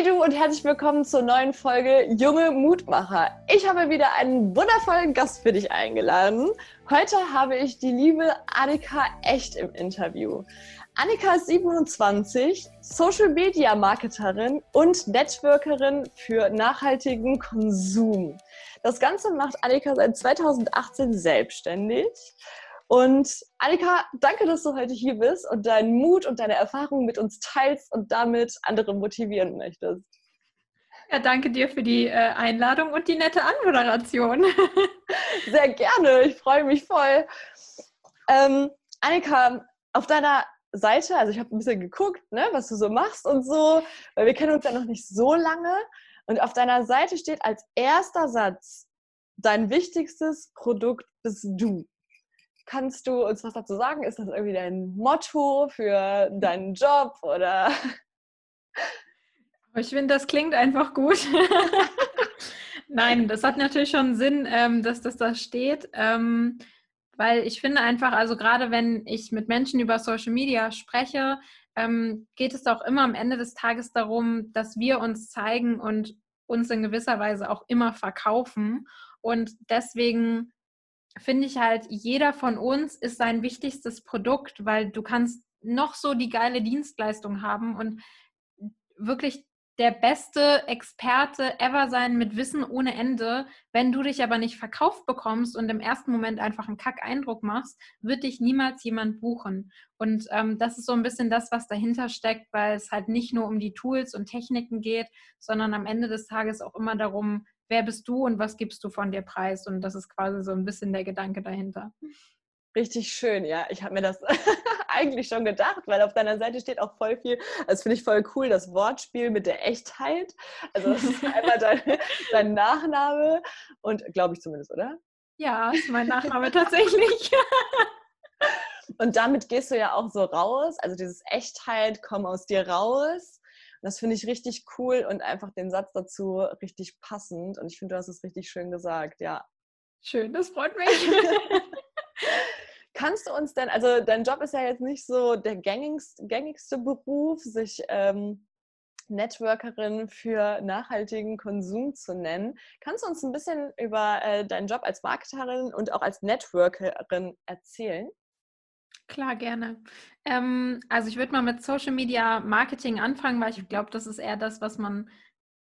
Hey du und herzlich willkommen zur neuen Folge Junge Mutmacher. Ich habe wieder einen wundervollen Gast für dich eingeladen. Heute habe ich die liebe Annika Echt im Interview. Annika ist 27, Social Media Marketerin und Networkerin für nachhaltigen Konsum. Das Ganze macht Annika seit 2018 selbstständig und Annika, danke, dass du heute hier bist und deinen Mut und deine Erfahrungen mit uns teilst und damit andere motivieren möchtest. Ja, danke dir für die äh, Einladung und die nette Anmoderation. Sehr gerne, ich freue mich voll. Ähm, Annika, auf deiner Seite, also ich habe ein bisschen geguckt, ne, was du so machst und so, weil wir kennen uns ja noch nicht so lange. Und auf deiner Seite steht als erster Satz, dein wichtigstes Produkt bist du. Kannst du uns was dazu sagen? Ist das irgendwie dein Motto für deinen Job oder? Ich finde, das klingt einfach gut. Nein, das hat natürlich schon Sinn, ähm, dass das da steht, ähm, weil ich finde einfach, also gerade wenn ich mit Menschen über Social Media spreche, ähm, geht es auch immer am Ende des Tages darum, dass wir uns zeigen und uns in gewisser Weise auch immer verkaufen. Und deswegen finde ich halt, jeder von uns ist sein wichtigstes Produkt, weil du kannst noch so die geile Dienstleistung haben und wirklich der beste Experte ever sein mit Wissen ohne Ende. Wenn du dich aber nicht verkauft bekommst und im ersten Moment einfach einen Kack-Eindruck machst, wird dich niemals jemand buchen. Und ähm, das ist so ein bisschen das, was dahinter steckt, weil es halt nicht nur um die Tools und Techniken geht, sondern am Ende des Tages auch immer darum, wer bist du und was gibst du von dir preis? Und das ist quasi so ein bisschen der Gedanke dahinter. Richtig schön, ja. Ich habe mir das eigentlich schon gedacht, weil auf deiner Seite steht auch voll viel. Das finde ich voll cool, das Wortspiel mit der Echtheit. Also das ist einmal dein, dein Nachname und glaube ich zumindest, oder? Ja, ist mein Nachname tatsächlich. und damit gehst du ja auch so raus. Also dieses Echtheit, komm aus dir raus das finde ich richtig cool und einfach den Satz dazu richtig passend. Und ich finde, du hast es richtig schön gesagt, ja. Schön, das freut mich. Kannst du uns denn, also dein Job ist ja jetzt nicht so der gängigste, gängigste Beruf, sich ähm, Networkerin für nachhaltigen Konsum zu nennen. Kannst du uns ein bisschen über äh, deinen Job als Marketerin und auch als Networkerin erzählen? Klar, gerne. Ähm, also ich würde mal mit Social Media Marketing anfangen, weil ich glaube, das ist eher das, was man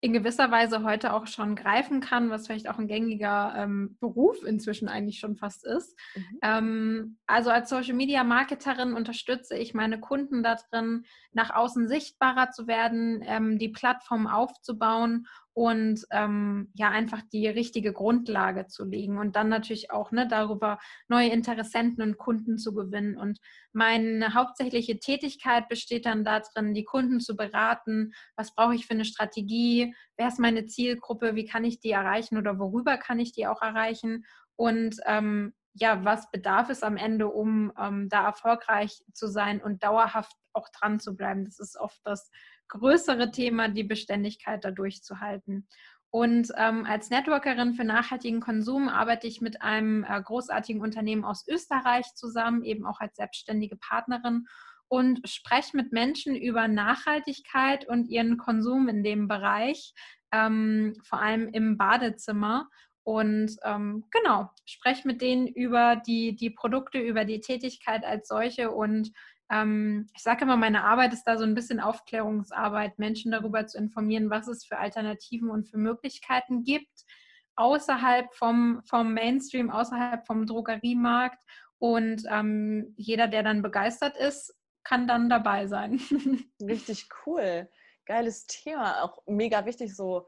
in gewisser Weise heute auch schon greifen kann, was vielleicht auch ein gängiger ähm, Beruf inzwischen eigentlich schon fast ist. Mhm. Ähm, also als Social Media Marketerin unterstütze ich meine Kunden darin, nach außen sichtbarer zu werden, ähm, die Plattform aufzubauen und ähm, ja einfach die richtige Grundlage zu legen und dann natürlich auch ne, darüber neue Interessenten und Kunden zu gewinnen. Und meine hauptsächliche Tätigkeit besteht dann darin, die Kunden zu beraten, was brauche ich für eine Strategie, wer ist meine Zielgruppe, wie kann ich die erreichen oder worüber kann ich die auch erreichen und ähm, ja, was bedarf es am Ende, um ähm, da erfolgreich zu sein und dauerhaft auch dran zu bleiben. Das ist oft das größere Thema, die Beständigkeit da durchzuhalten. Und ähm, als Networkerin für nachhaltigen Konsum arbeite ich mit einem äh, großartigen Unternehmen aus Österreich zusammen, eben auch als selbstständige Partnerin und spreche mit Menschen über Nachhaltigkeit und ihren Konsum in dem Bereich, ähm, vor allem im Badezimmer. Und ähm, genau, spreche mit denen über die, die Produkte, über die Tätigkeit als solche und ähm, ich sage immer, meine Arbeit ist da so ein bisschen Aufklärungsarbeit, Menschen darüber zu informieren, was es für Alternativen und für Möglichkeiten gibt, außerhalb vom, vom Mainstream, außerhalb vom Drogeriemarkt. Und ähm, jeder, der dann begeistert ist, kann dann dabei sein. Richtig cool. Geiles Thema. Auch mega wichtig, so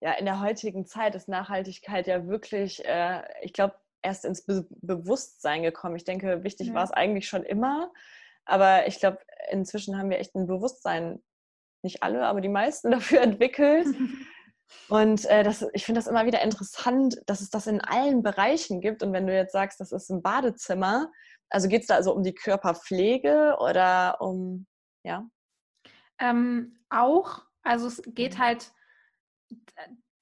ja, in der heutigen Zeit ist Nachhaltigkeit ja wirklich, äh, ich glaube, erst ins Be Bewusstsein gekommen. Ich denke, wichtig ja. war es eigentlich schon immer. Aber ich glaube, inzwischen haben wir echt ein Bewusstsein, nicht alle, aber die meisten dafür entwickelt. Und äh, das, ich finde das immer wieder interessant, dass es das in allen Bereichen gibt. Und wenn du jetzt sagst, das ist ein Badezimmer, also geht es da also um die Körperpflege oder um, ja? Ähm, auch, also es geht mhm. halt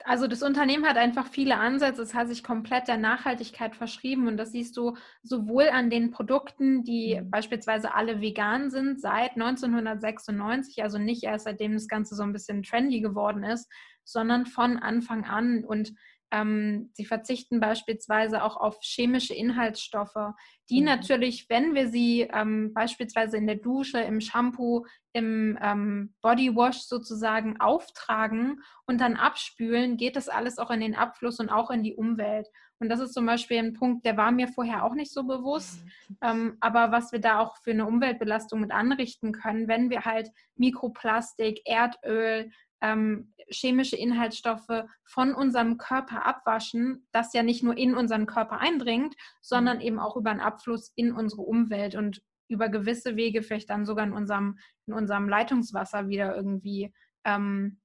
also das Unternehmen hat einfach viele Ansätze. Es hat sich komplett der Nachhaltigkeit verschrieben und das siehst du sowohl an den Produkten, die mhm. beispielsweise alle vegan sind seit 1996, also nicht erst seitdem das Ganze so ein bisschen trendy geworden ist, sondern von Anfang an und ähm, sie verzichten beispielsweise auch auf chemische Inhaltsstoffe, die mhm. natürlich, wenn wir sie ähm, beispielsweise in der Dusche, im Shampoo, im ähm, Bodywash sozusagen auftragen und dann abspülen, geht das alles auch in den Abfluss und auch in die Umwelt. Und das ist zum Beispiel ein Punkt, der war mir vorher auch nicht so bewusst. Mhm. Ähm, aber was wir da auch für eine Umweltbelastung mit anrichten können, wenn wir halt Mikroplastik, Erdöl, ähm, chemische Inhaltsstoffe von unserem Körper abwaschen, das ja nicht nur in unseren Körper eindringt, sondern mhm. eben auch über einen Abfluss in unsere Umwelt und über gewisse Wege vielleicht dann sogar in unserem, in unserem Leitungswasser wieder irgendwie ähm,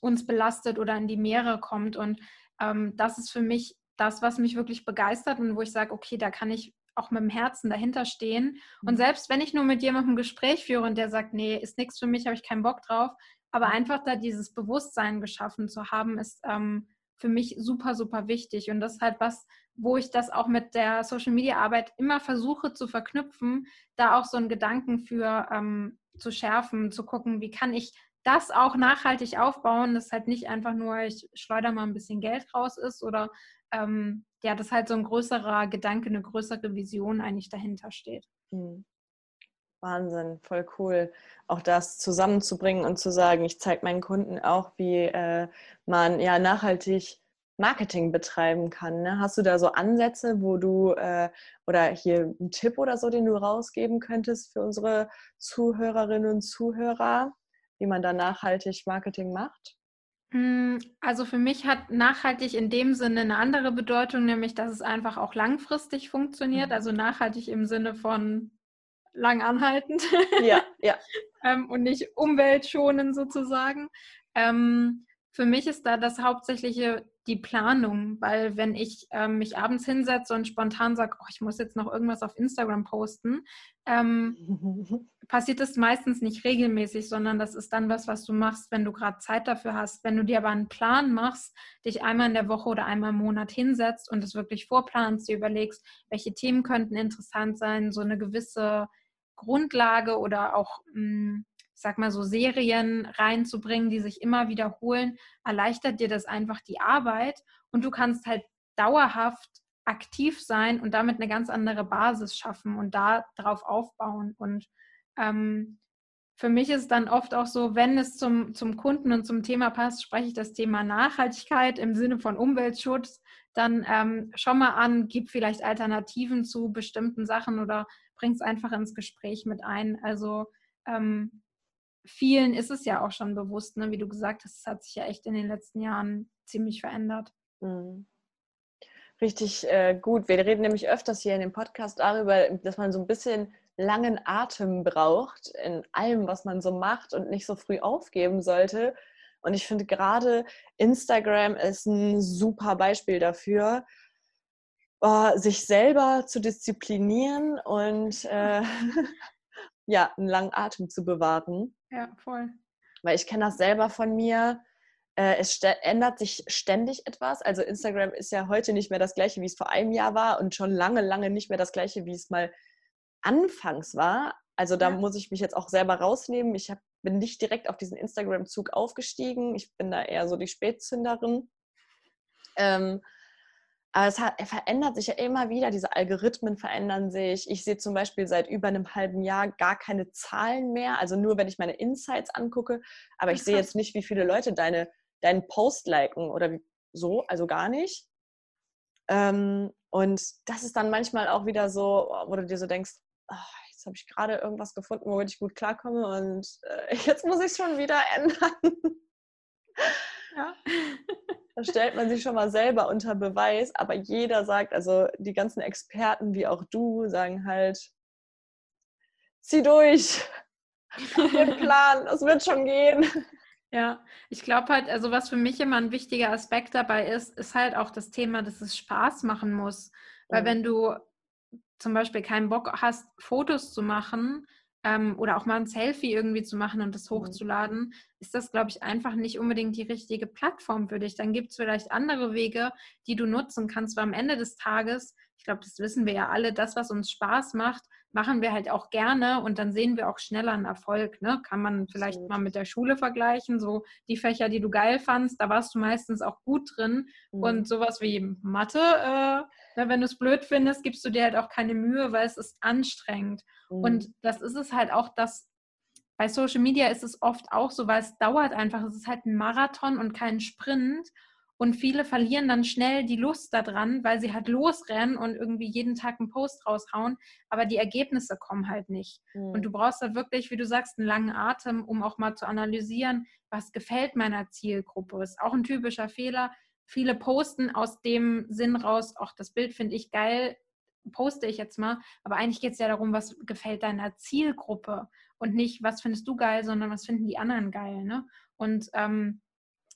uns belastet oder in die Meere kommt. Und ähm, das ist für mich das, was mich wirklich begeistert und wo ich sage, okay, da kann ich auch mit dem Herzen dahinter stehen. Und mhm. selbst wenn ich nur mit jemandem ein Gespräch führe und der sagt, nee, ist nichts für mich, habe ich keinen Bock drauf, aber einfach da dieses Bewusstsein geschaffen zu haben, ist ähm, für mich super, super wichtig. Und das ist halt was, wo ich das auch mit der Social Media Arbeit immer versuche zu verknüpfen, da auch so einen Gedanken für ähm, zu schärfen, zu gucken, wie kann ich das auch nachhaltig aufbauen, dass halt nicht einfach nur, ich schleuder mal ein bisschen Geld raus ist oder ähm, ja, dass halt so ein größerer Gedanke, eine größere Vision eigentlich dahinter steht. Mhm. Wahnsinn, voll cool. Auch das zusammenzubringen und zu sagen, ich zeige meinen Kunden auch, wie äh, man ja nachhaltig Marketing betreiben kann. Ne? Hast du da so Ansätze, wo du äh, oder hier einen Tipp oder so, den du rausgeben könntest für unsere Zuhörerinnen und Zuhörer, wie man da nachhaltig Marketing macht? Hm, also für mich hat nachhaltig in dem Sinne eine andere Bedeutung, nämlich dass es einfach auch langfristig funktioniert. Mhm. Also nachhaltig im Sinne von lang anhaltend. Ja, ja. ähm, und nicht umweltschonend sozusagen. Ähm, für mich ist da das Hauptsächliche die Planung, weil wenn ich ähm, mich abends hinsetze und spontan sage, oh, ich muss jetzt noch irgendwas auf Instagram posten, ähm, passiert das meistens nicht regelmäßig, sondern das ist dann was, was du machst, wenn du gerade Zeit dafür hast. Wenn du dir aber einen Plan machst, dich einmal in der Woche oder einmal im Monat hinsetzt und es wirklich vorplanst, dir überlegst, welche Themen könnten interessant sein, so eine gewisse Grundlage oder auch, hm, ich sag mal so, Serien reinzubringen, die sich immer wiederholen, erleichtert dir das einfach die Arbeit und du kannst halt dauerhaft aktiv sein und damit eine ganz andere Basis schaffen und da drauf aufbauen. Und ähm, für mich ist dann oft auch so, wenn es zum, zum Kunden und zum Thema passt, spreche ich das Thema Nachhaltigkeit im Sinne von Umweltschutz, dann ähm, schau mal an, gib vielleicht Alternativen zu bestimmten Sachen oder bring es einfach ins Gespräch mit ein. Also ähm, vielen ist es ja auch schon bewusst, ne? wie du gesagt hast, es hat sich ja echt in den letzten Jahren ziemlich verändert. Mhm. Richtig äh, gut. Wir reden nämlich öfters hier in dem Podcast darüber, dass man so ein bisschen langen Atem braucht in allem, was man so macht und nicht so früh aufgeben sollte. Und ich finde gerade Instagram ist ein super Beispiel dafür, oh, sich selber zu disziplinieren und äh, ja, einen langen Atem zu bewahren. Ja, voll. Weil ich kenne das selber von mir. Äh, es ändert sich ständig etwas. Also Instagram ist ja heute nicht mehr das gleiche, wie es vor einem Jahr war und schon lange, lange nicht mehr das gleiche, wie es mal anfangs war. Also da ja. muss ich mich jetzt auch selber rausnehmen. Ich hab, bin nicht direkt auf diesen Instagram-Zug aufgestiegen. Ich bin da eher so die Spätzünderin. Ähm, aber es hat, verändert sich ja immer wieder, diese Algorithmen verändern sich. Ich sehe zum Beispiel seit über einem halben Jahr gar keine Zahlen mehr, also nur wenn ich meine Insights angucke, aber ich sehe jetzt nicht, wie viele Leute deine, deinen Post liken oder so, also gar nicht. Ähm, und das ist dann manchmal auch wieder so, wo du dir so denkst, oh, jetzt habe ich gerade irgendwas gefunden, womit ich gut klarkomme und äh, jetzt muss ich es schon wieder ändern. Ja. Da stellt man sich schon mal selber unter Beweis, aber jeder sagt, also die ganzen Experten wie auch du sagen halt, zieh durch, den Plan, es wird schon gehen. Ja, ich glaube halt, also was für mich immer ein wichtiger Aspekt dabei ist, ist halt auch das Thema, dass es Spaß machen muss. Weil mhm. wenn du zum Beispiel keinen Bock hast, Fotos zu machen, ähm, oder auch mal ein Selfie irgendwie zu machen und das mhm. hochzuladen, ist das, glaube ich, einfach nicht unbedingt die richtige Plattform für dich. Dann gibt es vielleicht andere Wege, die du nutzen kannst, weil am Ende des Tages, ich glaube, das wissen wir ja alle, das, was uns Spaß macht, machen wir halt auch gerne und dann sehen wir auch schneller einen Erfolg. Ne? Kann man vielleicht mal mit der Schule vergleichen. So die Fächer, die du geil fandst, da warst du meistens auch gut drin. Mhm. Und sowas wie Mathe, äh, wenn du es blöd findest, gibst du dir halt auch keine Mühe, weil es ist anstrengend. Mhm. Und das ist es halt auch, dass bei Social Media ist es oft auch so, weil es dauert einfach. Es ist halt ein Marathon und kein Sprint. Und viele verlieren dann schnell die Lust daran, weil sie halt losrennen und irgendwie jeden Tag einen Post raushauen, aber die Ergebnisse kommen halt nicht. Mhm. Und du brauchst da wirklich, wie du sagst, einen langen Atem, um auch mal zu analysieren, was gefällt meiner Zielgruppe. Ist auch ein typischer Fehler. Viele posten aus dem Sinn raus, auch das Bild finde ich geil, poste ich jetzt mal. Aber eigentlich geht es ja darum, was gefällt deiner Zielgruppe und nicht, was findest du geil, sondern was finden die anderen geil. Ne? Und ähm,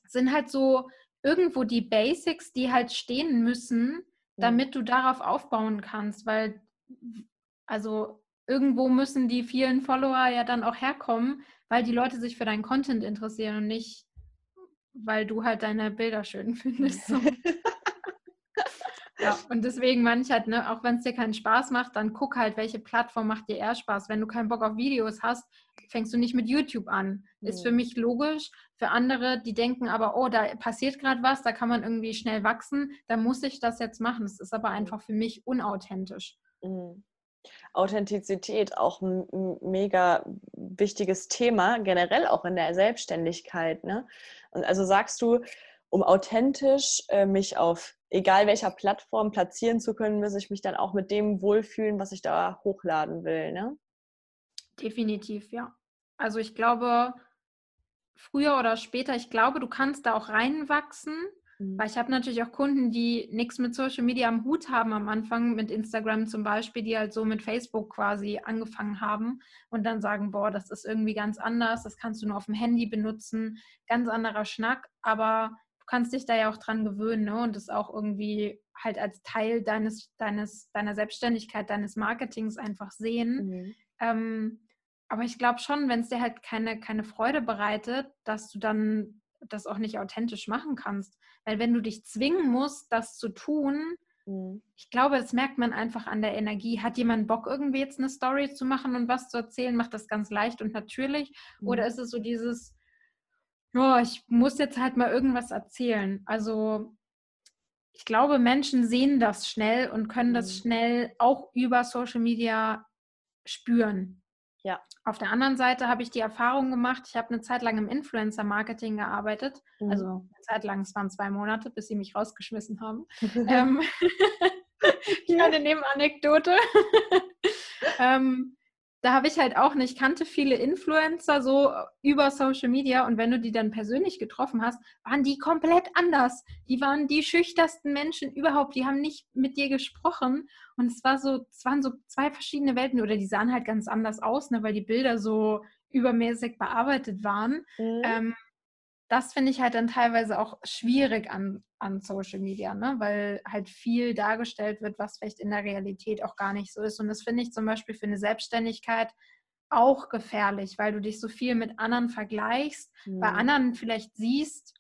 sind halt so irgendwo die Basics, die halt stehen müssen, damit du darauf aufbauen kannst, weil also irgendwo müssen die vielen Follower ja dann auch herkommen, weil die Leute sich für deinen Content interessieren und nicht, weil du halt deine Bilder schön findest. So. Ja, und deswegen meine ich halt, ne, auch wenn es dir keinen Spaß macht, dann guck halt, welche Plattform macht dir eher Spaß. Wenn du keinen Bock auf Videos hast, fängst du nicht mit YouTube an. Mhm. Ist für mich logisch. Für andere, die denken aber, oh, da passiert gerade was, da kann man irgendwie schnell wachsen, dann muss ich das jetzt machen. Das ist aber einfach für mich unauthentisch. Mhm. Authentizität auch ein mega wichtiges Thema, generell auch in der Selbstständigkeit. Ne? Und also sagst du, um authentisch äh, mich auf egal welcher Plattform platzieren zu können, muss ich mich dann auch mit dem wohlfühlen, was ich da hochladen will. Ne? Definitiv, ja. Also ich glaube, früher oder später, ich glaube, du kannst da auch reinwachsen, mhm. weil ich habe natürlich auch Kunden, die nichts mit Social Media am Hut haben am Anfang, mit Instagram zum Beispiel, die halt so mit Facebook quasi angefangen haben und dann sagen, boah, das ist irgendwie ganz anders, das kannst du nur auf dem Handy benutzen, ganz anderer Schnack, aber kannst dich da ja auch dran gewöhnen ne? und das auch irgendwie halt als Teil deines, deines, deiner Selbstständigkeit, deines Marketings einfach sehen. Mhm. Ähm, aber ich glaube schon, wenn es dir halt keine, keine Freude bereitet, dass du dann das auch nicht authentisch machen kannst. Weil wenn du dich zwingen musst, das zu tun, mhm. ich glaube, das merkt man einfach an der Energie. Hat jemand Bock, irgendwie jetzt eine Story zu machen und was zu erzählen, macht das ganz leicht und natürlich? Mhm. Oder ist es so dieses, oh, ich muss jetzt halt mal irgendwas erzählen. Also ich glaube, Menschen sehen das schnell und können das mhm. schnell auch über Social Media spüren. Ja. Auf der anderen Seite habe ich die Erfahrung gemacht, ich habe eine Zeit lang im Influencer-Marketing gearbeitet. Mhm. Also eine Zeit lang, es waren zwei Monate, bis sie mich rausgeschmissen haben. ähm, eine Nebenanekdote. ähm, da habe ich halt auch nicht, kannte viele Influencer so über Social Media und wenn du die dann persönlich getroffen hast, waren die komplett anders. Die waren die schüchtersten Menschen überhaupt, die haben nicht mit dir gesprochen und es war so, es waren so zwei verschiedene Welten oder die sahen halt ganz anders aus, ne, weil die Bilder so übermäßig bearbeitet waren. Mhm. Ähm, das finde ich halt dann teilweise auch schwierig an, an Social Media, ne? weil halt viel dargestellt wird, was vielleicht in der Realität auch gar nicht so ist. Und das finde ich zum Beispiel für eine Selbstständigkeit auch gefährlich, weil du dich so viel mit anderen vergleichst, mhm. bei anderen vielleicht siehst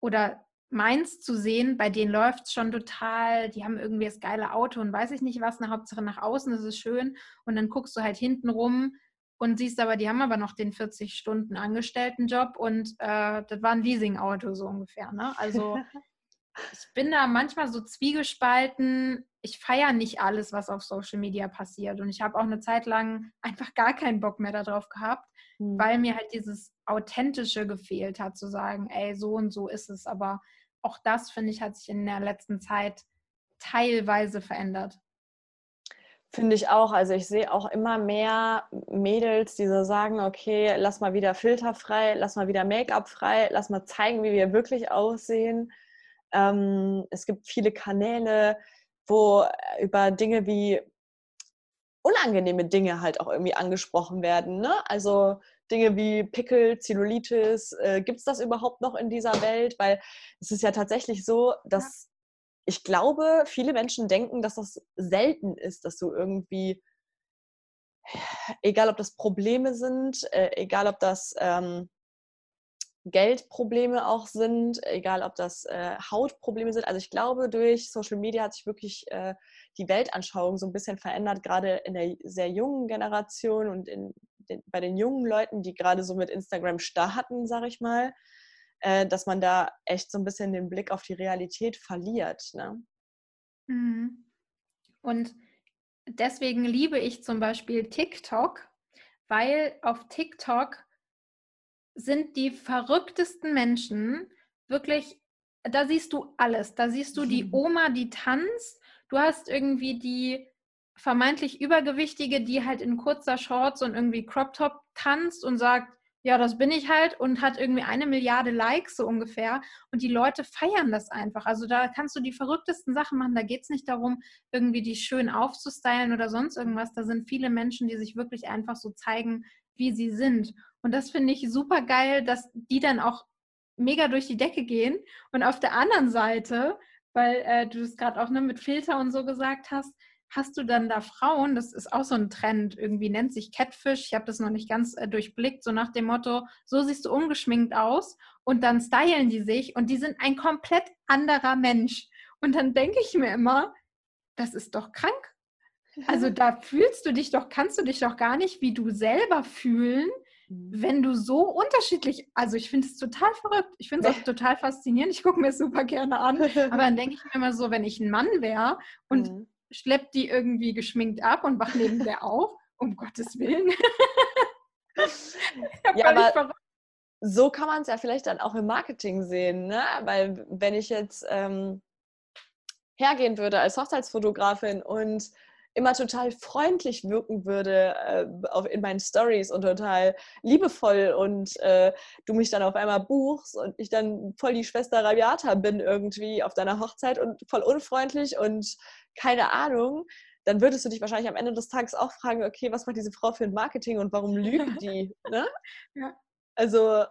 oder meinst zu sehen, bei denen läuft es schon total, die haben irgendwie das geile Auto und weiß ich nicht was, eine Hauptsache nach außen ist es schön und dann guckst du halt hinten rum und siehst aber, die haben aber noch den 40 Stunden Angestelltenjob und äh, das war ein Leasingauto so ungefähr. Ne? Also ich bin da manchmal so zwiegespalten. Ich feiere nicht alles, was auf Social Media passiert. Und ich habe auch eine Zeit lang einfach gar keinen Bock mehr darauf gehabt, mhm. weil mir halt dieses Authentische gefehlt hat, zu sagen, ey, so und so ist es. Aber auch das, finde ich, hat sich in der letzten Zeit teilweise verändert. Finde ich auch. Also ich sehe auch immer mehr Mädels, die so sagen, okay, lass mal wieder Filter frei, lass mal wieder Make-up frei, lass mal zeigen, wie wir wirklich aussehen. Ähm, es gibt viele Kanäle, wo äh, über Dinge wie unangenehme Dinge halt auch irgendwie angesprochen werden. Ne? Also Dinge wie Pickel, Zellulitis, äh, gibt es das überhaupt noch in dieser Welt? Weil es ist ja tatsächlich so, dass ich glaube, viele Menschen denken, dass das selten ist, dass du irgendwie, egal ob das Probleme sind, äh, egal ob das ähm, Geldprobleme auch sind, egal ob das äh, Hautprobleme sind. Also ich glaube, durch Social Media hat sich wirklich äh, die Weltanschauung so ein bisschen verändert, gerade in der sehr jungen Generation und in den, bei den jungen Leuten, die gerade so mit Instagram starten, sage ich mal, äh, dass man da echt so ein bisschen den Blick auf die Realität verliert. Ne? Mhm. Und deswegen liebe ich zum Beispiel TikTok, weil auf TikTok sind die verrücktesten Menschen wirklich, da siehst du alles. Da siehst du die mhm. Oma, die tanzt. Du hast irgendwie die vermeintlich Übergewichtige, die halt in kurzer Shorts und irgendwie Crop Top tanzt und sagt, ja, das bin ich halt und hat irgendwie eine Milliarde Likes so ungefähr. Und die Leute feiern das einfach. Also da kannst du die verrücktesten Sachen machen. Da geht es nicht darum, irgendwie die schön aufzustylen oder sonst irgendwas. Da sind viele Menschen, die sich wirklich einfach so zeigen, wie sie sind. Und das finde ich super geil, dass die dann auch mega durch die Decke gehen. Und auf der anderen Seite, weil äh, du es gerade auch ne, mit Filter und so gesagt hast, hast du dann da Frauen, das ist auch so ein Trend, irgendwie nennt sich Catfish, ich habe das noch nicht ganz äh, durchblickt, so nach dem Motto, so siehst du ungeschminkt aus und dann stylen die sich und die sind ein komplett anderer Mensch. Und dann denke ich mir immer, das ist doch krank. Also da fühlst du dich doch, kannst du dich doch gar nicht wie du selber fühlen, mhm. wenn du so unterschiedlich, also ich finde es total verrückt, ich finde es auch total faszinierend, ich gucke mir es super gerne an, aber dann denke ich mir immer so, wenn ich ein Mann wäre und mhm. Schleppt die irgendwie geschminkt ab und wach neben der auf, um Gottes Willen. ja, aber so kann man es ja vielleicht dann auch im Marketing sehen, ne? weil wenn ich jetzt ähm, hergehen würde als Hochzeitsfotografin und immer total freundlich wirken würde äh, auf, in meinen Stories und total liebevoll und äh, du mich dann auf einmal buchst und ich dann voll die Schwester Rabiata bin irgendwie auf deiner Hochzeit und voll unfreundlich und keine Ahnung, dann würdest du dich wahrscheinlich am Ende des Tages auch fragen, okay, was macht diese Frau für ein Marketing und warum lügt die? ne? ja. Also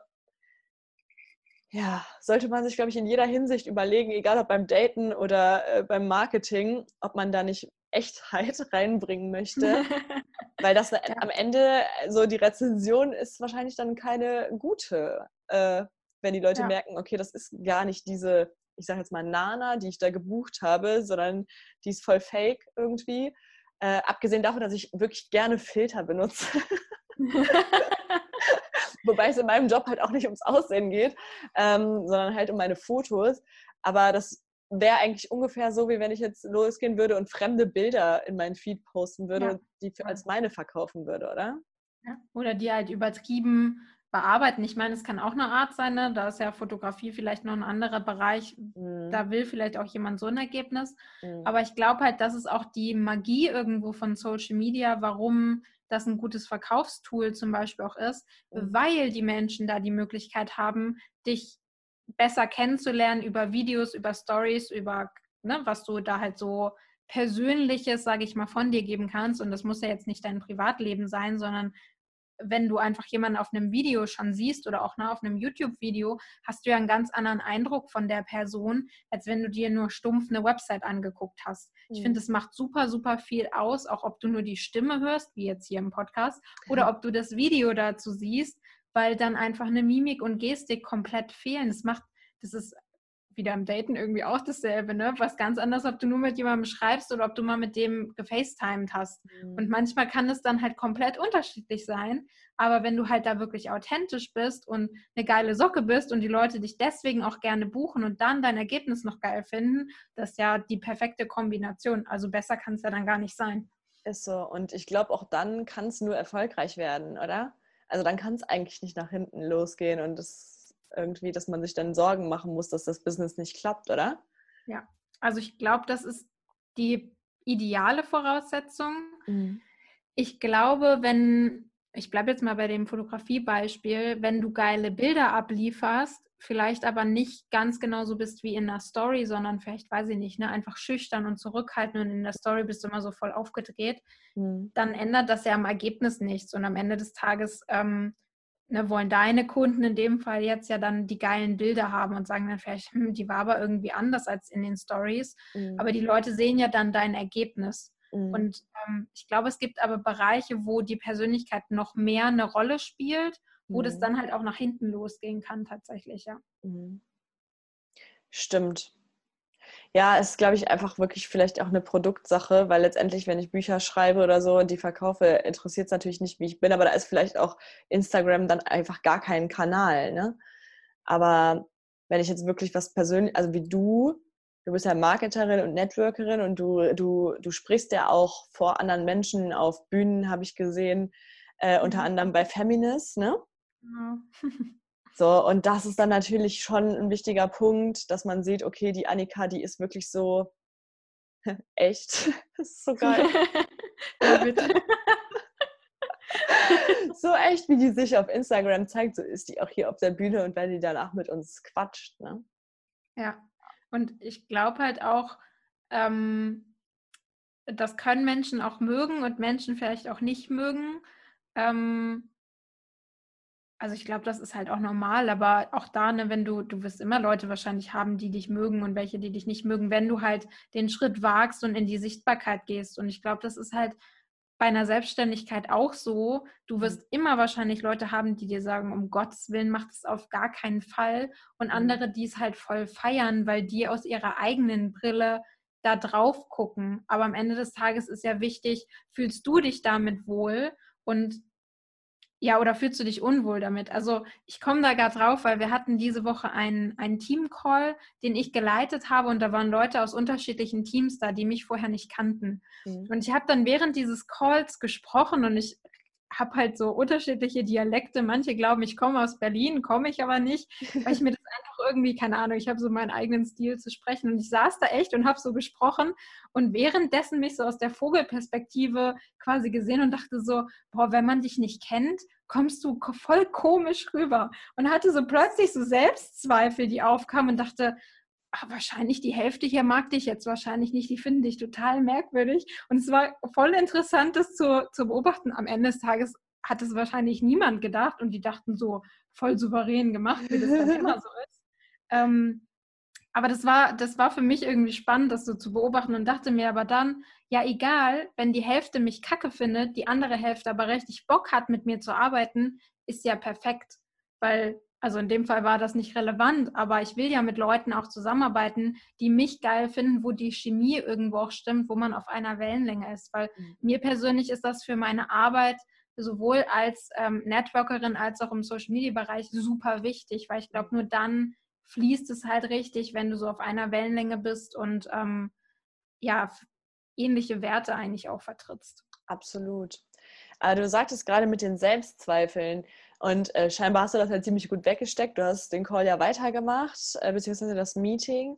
ja, sollte man sich, glaube ich, in jeder Hinsicht überlegen, egal ob beim Daten oder äh, beim Marketing, ob man da nicht Echtheit reinbringen möchte. weil das ja. am Ende, so die Rezension ist wahrscheinlich dann keine gute, äh, wenn die Leute ja. merken, okay, das ist gar nicht diese, ich sage jetzt mal Nana, die ich da gebucht habe, sondern die ist voll fake irgendwie. Äh, abgesehen davon, dass ich wirklich gerne Filter benutze. Wobei es in meinem Job halt auch nicht ums Aussehen geht, ähm, sondern halt um meine Fotos. Aber das wäre eigentlich ungefähr so, wie wenn ich jetzt losgehen würde und fremde Bilder in meinen Feed posten würde ja. und die als meine verkaufen würde, oder? Ja. Oder die halt übertrieben bearbeiten. Ich meine, es kann auch eine Art sein, ne? da ist ja Fotografie vielleicht noch ein anderer Bereich. Mhm. Da will vielleicht auch jemand so ein Ergebnis. Mhm. Aber ich glaube halt, das ist auch die Magie irgendwo von Social Media, warum das ein gutes Verkaufstool zum Beispiel auch ist, mhm. weil die Menschen da die Möglichkeit haben, dich besser kennenzulernen über Videos, über Stories, über ne, was du da halt so Persönliches, sage ich mal, von dir geben kannst. Und das muss ja jetzt nicht dein Privatleben sein, sondern wenn du einfach jemanden auf einem Video schon siehst oder auch ne, auf einem YouTube-Video, hast du ja einen ganz anderen Eindruck von der Person, als wenn du dir nur stumpf eine Website angeguckt hast. Mhm. Ich finde, es macht super, super viel aus, auch ob du nur die Stimme hörst, wie jetzt hier im Podcast, oder ob du das Video dazu siehst weil dann einfach eine Mimik und Gestik komplett fehlen. Das macht, das ist wieder im Daten irgendwie auch dasselbe, ne? Was ganz anders, ob du nur mit jemandem schreibst oder ob du mal mit dem gefacetimed hast. Mhm. Und manchmal kann es dann halt komplett unterschiedlich sein. Aber wenn du halt da wirklich authentisch bist und eine geile Socke bist und die Leute dich deswegen auch gerne buchen und dann dein Ergebnis noch geil finden, das ist ja die perfekte Kombination. Also besser kann es ja dann gar nicht sein. Ist so. Und ich glaube, auch dann kann es nur erfolgreich werden, oder? Also dann kann es eigentlich nicht nach hinten losgehen und das irgendwie, dass man sich dann Sorgen machen muss, dass das Business nicht klappt, oder? Ja, also ich glaube, das ist die ideale Voraussetzung. Mhm. Ich glaube, wenn, ich bleibe jetzt mal bei dem Fotografiebeispiel, wenn du geile Bilder ablieferst, vielleicht aber nicht ganz genauso bist wie in der Story, sondern vielleicht, weiß ich nicht, ne, einfach schüchtern und zurückhaltend und in der Story bist du immer so voll aufgedreht, mhm. dann ändert das ja am Ergebnis nichts. Und am Ende des Tages ähm, ne, wollen deine Kunden in dem Fall jetzt ja dann die geilen Bilder haben und sagen dann vielleicht, hm, die war aber irgendwie anders als in den Stories. Mhm. Aber die Leute sehen ja dann dein Ergebnis. Mhm. Und ähm, ich glaube, es gibt aber Bereiche, wo die Persönlichkeit noch mehr eine Rolle spielt, wo mhm. das dann halt auch nach hinten losgehen kann, tatsächlich, ja. Mhm. Stimmt. Ja, es ist, glaube ich, einfach wirklich vielleicht auch eine Produktsache, weil letztendlich, wenn ich Bücher schreibe oder so und die verkaufe, interessiert es natürlich nicht, wie ich bin, aber da ist vielleicht auch Instagram dann einfach gar kein Kanal. Ne? Aber wenn ich jetzt wirklich was persönlich, also wie du, du bist ja Marketerin und Networkerin und du, du, du sprichst ja auch vor anderen Menschen auf Bühnen, habe ich gesehen, äh, unter mhm. anderem bei Feminist, ne? Ja. So, und das ist dann natürlich schon ein wichtiger Punkt, dass man sieht, okay, die Annika, die ist wirklich so echt. Das ist so geil. ja, bitte. so echt, wie die sich auf Instagram zeigt, so ist die auch hier auf der Bühne und wenn die danach mit uns quatscht. Ne? Ja, und ich glaube halt auch, ähm, das können Menschen auch mögen und Menschen vielleicht auch nicht mögen. Ähm, also ich glaube, das ist halt auch normal, aber auch da, ne, wenn du, du wirst immer Leute wahrscheinlich haben, die dich mögen und welche, die dich nicht mögen, wenn du halt den Schritt wagst und in die Sichtbarkeit gehst. Und ich glaube, das ist halt bei einer Selbstständigkeit auch so. Du mhm. wirst immer wahrscheinlich Leute haben, die dir sagen, um Gottes Willen macht es auf gar keinen Fall. Und mhm. andere, die es halt voll feiern, weil die aus ihrer eigenen Brille da drauf gucken. Aber am Ende des Tages ist ja wichtig, fühlst du dich damit wohl? Und ja, oder fühlst du dich unwohl damit? Also ich komme da gerade drauf, weil wir hatten diese Woche einen, einen Team-Call, den ich geleitet habe und da waren Leute aus unterschiedlichen Teams da, die mich vorher nicht kannten. Mhm. Und ich habe dann während dieses Calls gesprochen und ich habe halt so unterschiedliche Dialekte. Manche glauben, ich komme aus Berlin, komme ich aber nicht, weil ich mir das einfach irgendwie, keine Ahnung, ich habe so meinen eigenen Stil zu sprechen. Und ich saß da echt und habe so gesprochen und währenddessen mich so aus der Vogelperspektive quasi gesehen und dachte so, boah, wenn man dich nicht kennt, kommst du voll komisch rüber. Und hatte so plötzlich so Selbstzweifel, die aufkamen und dachte, ach, wahrscheinlich die Hälfte hier mag dich jetzt wahrscheinlich nicht, die finden dich total merkwürdig. Und es war voll interessant, das zu, zu beobachten. Am Ende des Tages hat es wahrscheinlich niemand gedacht und die dachten so voll souverän gemacht, wie das dann immer so ist. Ähm, aber das war, das war für mich irgendwie spannend, das so zu beobachten und dachte mir aber dann, ja, egal, wenn die Hälfte mich kacke findet, die andere Hälfte aber richtig Bock hat, mit mir zu arbeiten, ist ja perfekt. Weil also in dem Fall war das nicht relevant, aber ich will ja mit Leuten auch zusammenarbeiten, die mich geil finden, wo die Chemie irgendwo auch stimmt, wo man auf einer Wellenlänge ist. Weil mhm. mir persönlich ist das für meine Arbeit sowohl als ähm, Networkerin als auch im Social-Media-Bereich super wichtig, weil ich glaube, nur dann fließt es halt richtig, wenn du so auf einer Wellenlänge bist und ähm, ja, ähnliche Werte eigentlich auch vertrittst. Absolut. Aber du sagtest gerade mit den Selbstzweifeln, und äh, scheinbar hast du das halt ziemlich gut weggesteckt. Du hast den Call ja weitergemacht, äh, beziehungsweise das Meeting.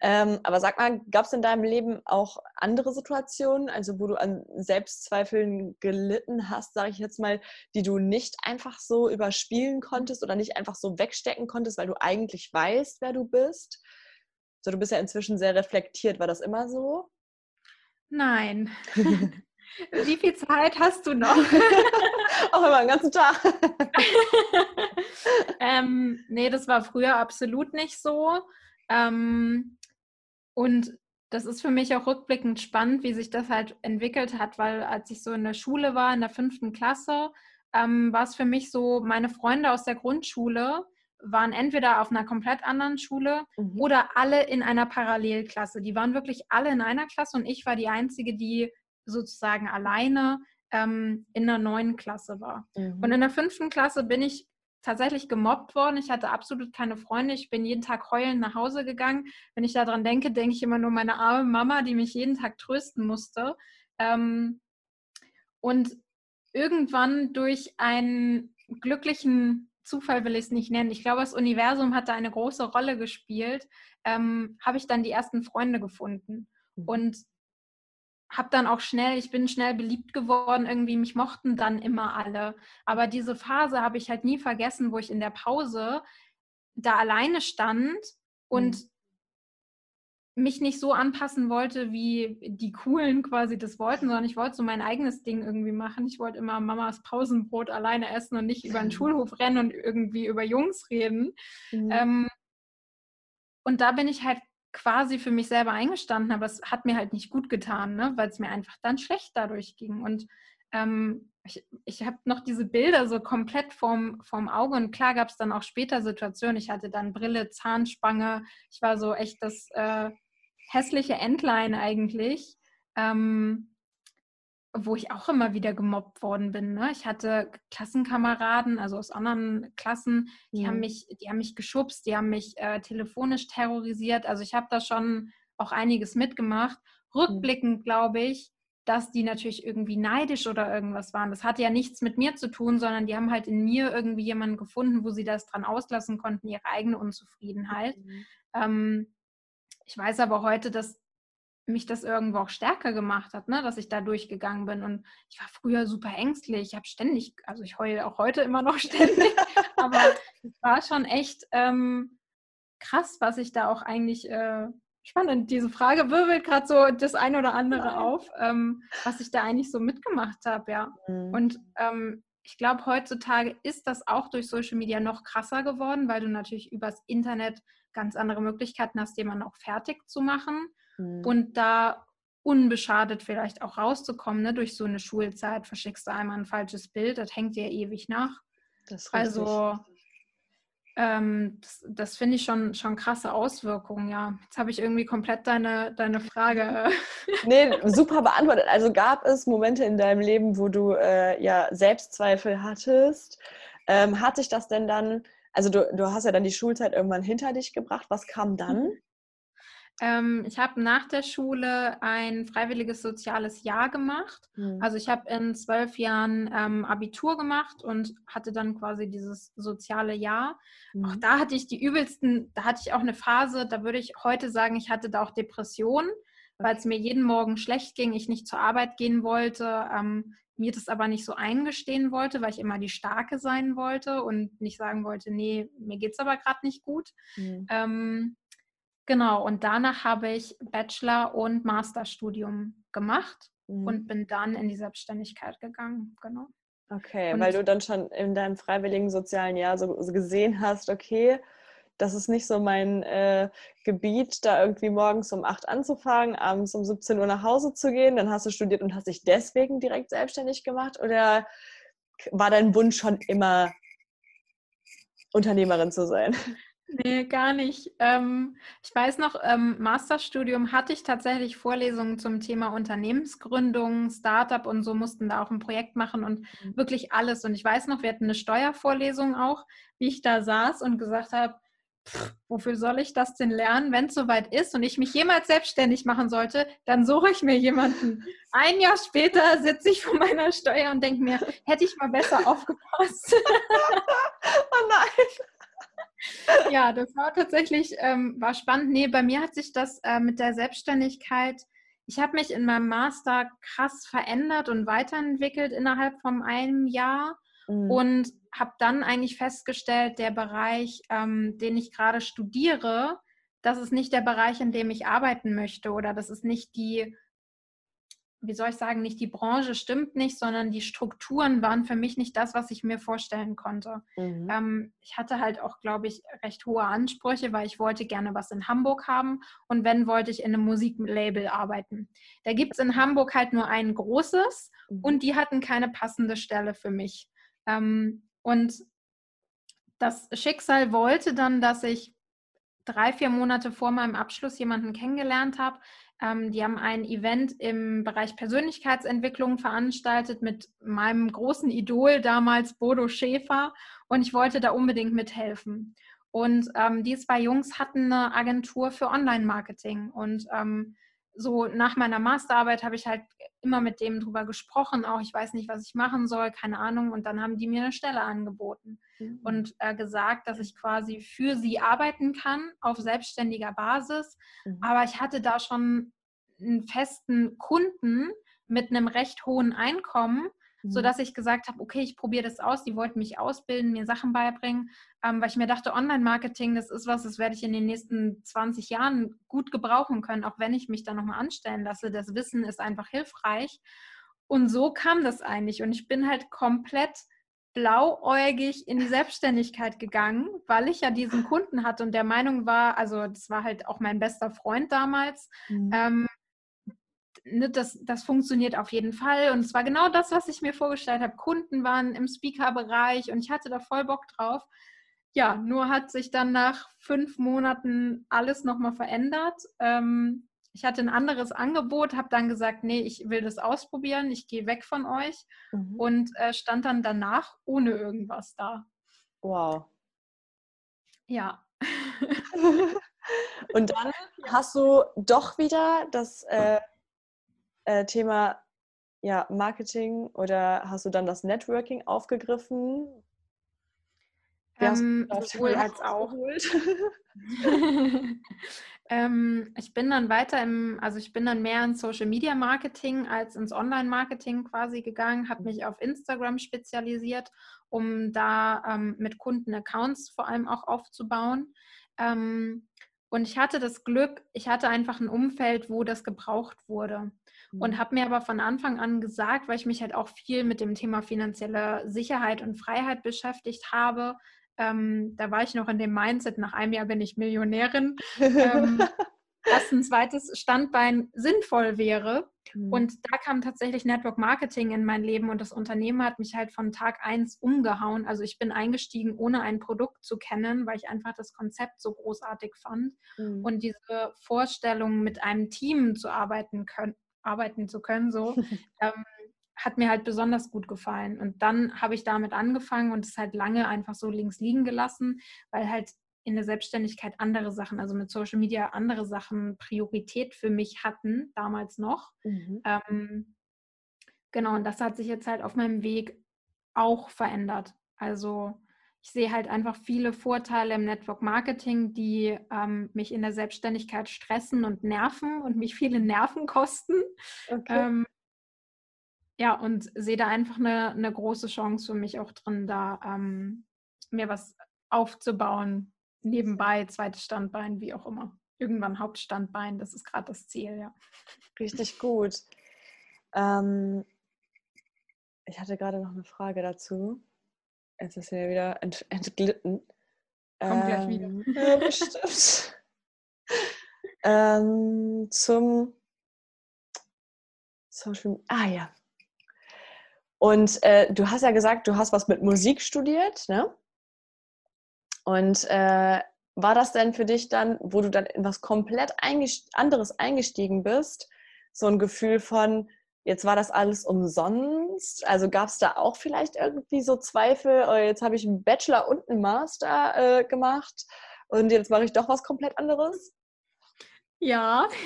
Ähm, aber sag mal, gab es in deinem Leben auch andere Situationen, also wo du an Selbstzweifeln gelitten hast, sage ich jetzt mal, die du nicht einfach so überspielen konntest oder nicht einfach so wegstecken konntest, weil du eigentlich weißt, wer du bist? So, du bist ja inzwischen sehr reflektiert. War das immer so? Nein. Wie viel Zeit hast du noch? Auch immer den ganzen Tag. ähm, nee, das war früher absolut nicht so. Ähm, und das ist für mich auch rückblickend spannend, wie sich das halt entwickelt hat, weil als ich so in der Schule war, in der fünften Klasse, ähm, war es für mich so, meine Freunde aus der Grundschule waren entweder auf einer komplett anderen Schule mhm. oder alle in einer Parallelklasse. Die waren wirklich alle in einer Klasse und ich war die Einzige, die sozusagen alleine ähm, in der neuen Klasse war. Mhm. Und in der fünften Klasse bin ich tatsächlich gemobbt worden. Ich hatte absolut keine Freunde. Ich bin jeden Tag heulend nach Hause gegangen. Wenn ich daran denke, denke ich immer nur meine arme Mama, die mich jeden Tag trösten musste. Ähm, und irgendwann durch einen glücklichen Zufall will ich es nicht nennen. Ich glaube, das Universum hat da eine große Rolle gespielt. Ähm, habe ich dann die ersten Freunde gefunden. Mhm. Und habe dann auch schnell, ich bin schnell beliebt geworden, irgendwie mich mochten dann immer alle. Aber diese Phase habe ich halt nie vergessen, wo ich in der Pause da alleine stand und mhm. mich nicht so anpassen wollte, wie die Coolen quasi das wollten, sondern ich wollte so mein eigenes Ding irgendwie machen. Ich wollte immer Mamas Pausenbrot alleine essen und nicht über den Schulhof rennen und irgendwie über Jungs reden. Mhm. Ähm, und da bin ich halt quasi für mich selber eingestanden, aber es hat mir halt nicht gut getan, ne? weil es mir einfach dann schlecht dadurch ging. Und ähm, ich, ich habe noch diese Bilder so komplett vorm, vorm Auge und klar gab es dann auch später Situationen. Ich hatte dann Brille, Zahnspange. Ich war so echt das äh, hässliche Entlein eigentlich, ähm, wo ich auch immer wieder gemobbt worden bin. Ne? Ich hatte Klassenkameraden, also aus anderen Klassen, die, ja. haben, mhm. mich, die haben mich geschubst, die haben mich äh, telefonisch terrorisiert. Also ich habe da schon auch einiges mitgemacht. Mhm. Rückblickend glaube ich, dass die natürlich irgendwie neidisch oder irgendwas waren. Das hatte ja nichts mit mir zu tun, sondern die haben halt in mir irgendwie jemanden gefunden, wo sie das dran auslassen konnten, ihre eigene Unzufriedenheit. Mhm. Ähm, ich weiß aber heute, dass mich das irgendwo auch stärker gemacht hat, ne? dass ich da durchgegangen bin. Und ich war früher super ängstlich. Ich habe ständig, also ich heule auch heute immer noch ständig, aber es war schon echt ähm, krass, was ich da auch eigentlich äh, spannend. Diese Frage wirbelt gerade so das eine oder andere auf, ähm, was ich da eigentlich so mitgemacht habe, ja. Mhm. Und ähm, ich glaube, heutzutage ist das auch durch Social Media noch krasser geworden, weil du natürlich übers Internet ganz andere Möglichkeiten hast, jemanden auch fertig zu machen mhm. und da unbeschadet vielleicht auch rauszukommen. Ne? Durch so eine Schulzeit verschickst du einmal ein falsches Bild, das hängt dir ewig nach. also ähm, das, das finde ich schon, schon krasse Auswirkungen, ja. Jetzt habe ich irgendwie komplett deine, deine Frage. Nee, super beantwortet. Also gab es Momente in deinem Leben, wo du äh, ja Selbstzweifel hattest. Ähm, hat sich das denn dann, also du, du hast ja dann die Schulzeit irgendwann hinter dich gebracht. Was kam dann? Mhm. Ähm, ich habe nach der Schule ein freiwilliges soziales Jahr gemacht. Mhm. Also ich habe in zwölf Jahren ähm, Abitur gemacht und hatte dann quasi dieses soziale Jahr. Mhm. Auch da hatte ich die übelsten, da hatte ich auch eine Phase, da würde ich heute sagen, ich hatte da auch Depressionen, weil es mir jeden Morgen schlecht ging, ich nicht zur Arbeit gehen wollte, ähm, mir das aber nicht so eingestehen wollte, weil ich immer die Starke sein wollte und nicht sagen wollte, nee, mir geht es aber gerade nicht gut. Mhm. Genau, und danach habe ich Bachelor- und Masterstudium gemacht mhm. und bin dann in die Selbstständigkeit gegangen. Genau. Okay, und weil du dann schon in deinem freiwilligen sozialen Jahr so, so gesehen hast, okay, das ist nicht so mein äh, Gebiet, da irgendwie morgens um 8 anzufangen, abends um 17 Uhr nach Hause zu gehen. Dann hast du studiert und hast dich deswegen direkt selbstständig gemacht? Oder war dein Wunsch schon immer, Unternehmerin zu sein? Nee, gar nicht. Ähm, ich weiß noch, ähm, Masterstudium hatte ich tatsächlich Vorlesungen zum Thema Unternehmensgründung, Startup und so mussten da auch ein Projekt machen und mhm. wirklich alles. Und ich weiß noch, wir hatten eine Steuervorlesung auch, wie ich da saß und gesagt habe, wofür soll ich das denn lernen, wenn es soweit ist und ich mich jemals selbstständig machen sollte, dann suche ich mir jemanden. Ein Jahr später sitze ich vor meiner Steuer und denke mir, hätte ich mal besser aufgepasst. oh nein ja, das war tatsächlich ähm, war spannend. Nee, bei mir hat sich das äh, mit der Selbstständigkeit, ich habe mich in meinem Master krass verändert und weiterentwickelt innerhalb von einem Jahr mhm. und habe dann eigentlich festgestellt, der Bereich, ähm, den ich gerade studiere, das ist nicht der Bereich, in dem ich arbeiten möchte oder das ist nicht die wie soll ich sagen, nicht die Branche stimmt nicht, sondern die Strukturen waren für mich nicht das, was ich mir vorstellen konnte. Mhm. Ähm, ich hatte halt auch, glaube ich, recht hohe Ansprüche, weil ich wollte gerne was in Hamburg haben und wenn, wollte ich in einem Musiklabel arbeiten. Da gibt es in Hamburg halt nur ein großes mhm. und die hatten keine passende Stelle für mich. Ähm, und das Schicksal wollte dann, dass ich drei, vier Monate vor meinem Abschluss jemanden kennengelernt habe, ähm, die haben ein Event im Bereich Persönlichkeitsentwicklung veranstaltet mit meinem großen Idol damals, Bodo Schäfer. Und ich wollte da unbedingt mithelfen. Und ähm, die zwei Jungs hatten eine Agentur für Online-Marketing. Und ähm, so nach meiner Masterarbeit habe ich halt immer mit dem drüber gesprochen, auch ich weiß nicht, was ich machen soll, keine Ahnung. Und dann haben die mir eine Stelle angeboten mhm. und äh, gesagt, dass ich quasi für sie arbeiten kann auf selbstständiger Basis. Mhm. Aber ich hatte da schon einen festen Kunden mit einem recht hohen Einkommen, mhm. sodass ich gesagt habe, okay, ich probiere das aus. Die wollten mich ausbilden, mir Sachen beibringen, ähm, weil ich mir dachte, Online-Marketing, das ist was, das werde ich in den nächsten 20 Jahren gut gebrauchen können, auch wenn ich mich da nochmal anstellen lasse. Das Wissen ist einfach hilfreich. Und so kam das eigentlich. Und ich bin halt komplett blauäugig in die Selbstständigkeit gegangen, weil ich ja diesen Kunden hatte und der Meinung war, also das war halt auch mein bester Freund damals, mhm. ähm, ne, das, das funktioniert auf jeden Fall. Und es war genau das, was ich mir vorgestellt habe. Kunden waren im Speaker-Bereich und ich hatte da voll Bock drauf. Ja, nur hat sich dann nach fünf Monaten alles nochmal verändert. Ähm, ich hatte ein anderes Angebot, habe dann gesagt, nee, ich will das ausprobieren, ich gehe weg von euch mhm. und äh, stand dann danach ohne irgendwas da. Wow. Ja. und dann hast du doch wieder das äh, äh, Thema ja, Marketing oder hast du dann das Networking aufgegriffen? Ähm, sowohl als auch. ähm, ich bin dann weiter im, also ich bin dann mehr ins Social Media Marketing als ins Online Marketing quasi gegangen, habe mich auf Instagram spezialisiert, um da ähm, mit Kunden Accounts vor allem auch aufzubauen. Ähm, und ich hatte das Glück, ich hatte einfach ein Umfeld, wo das gebraucht wurde. Und mhm. habe mir aber von Anfang an gesagt, weil ich mich halt auch viel mit dem Thema finanzielle Sicherheit und Freiheit beschäftigt habe, ähm, da war ich noch in dem Mindset, nach einem Jahr bin ich Millionärin, ähm, dass ein zweites Standbein sinnvoll wäre. Mhm. Und da kam tatsächlich Network Marketing in mein Leben und das Unternehmen hat mich halt von Tag eins umgehauen. Also ich bin eingestiegen, ohne ein Produkt zu kennen, weil ich einfach das Konzept so großartig fand. Mhm. Und diese Vorstellung, mit einem Team zu arbeiten können, arbeiten zu können, so, ähm, hat mir halt besonders gut gefallen. Und dann habe ich damit angefangen und es halt lange einfach so links liegen gelassen, weil halt in der Selbstständigkeit andere Sachen, also mit Social Media andere Sachen Priorität für mich hatten, damals noch. Mhm. Ähm, genau, und das hat sich jetzt halt auf meinem Weg auch verändert. Also ich sehe halt einfach viele Vorteile im Network Marketing, die ähm, mich in der Selbstständigkeit stressen und nerven und mich viele Nerven kosten. Okay. Ähm, ja, und sehe da einfach eine, eine, große Chance für mich auch drin, da ähm, mir was aufzubauen, nebenbei, zweites Standbein, wie auch immer. Irgendwann Hauptstandbein, das ist gerade das Ziel, ja. Richtig gut. Ähm, ich hatte gerade noch eine Frage dazu. Jetzt ist er wieder ent, entglitten. Kommt ähm, gleich wieder. Ähm, ja, bestimmt. ähm, zum Social Ah ja, und äh, du hast ja gesagt, du hast was mit Musik studiert, ne? Und äh, war das denn für dich dann, wo du dann in was komplett eingest anderes eingestiegen bist, so ein Gefühl von, jetzt war das alles umsonst? Also gab es da auch vielleicht irgendwie so Zweifel, oh, jetzt habe ich einen Bachelor und einen Master äh, gemacht und jetzt mache ich doch was komplett anderes? Ja.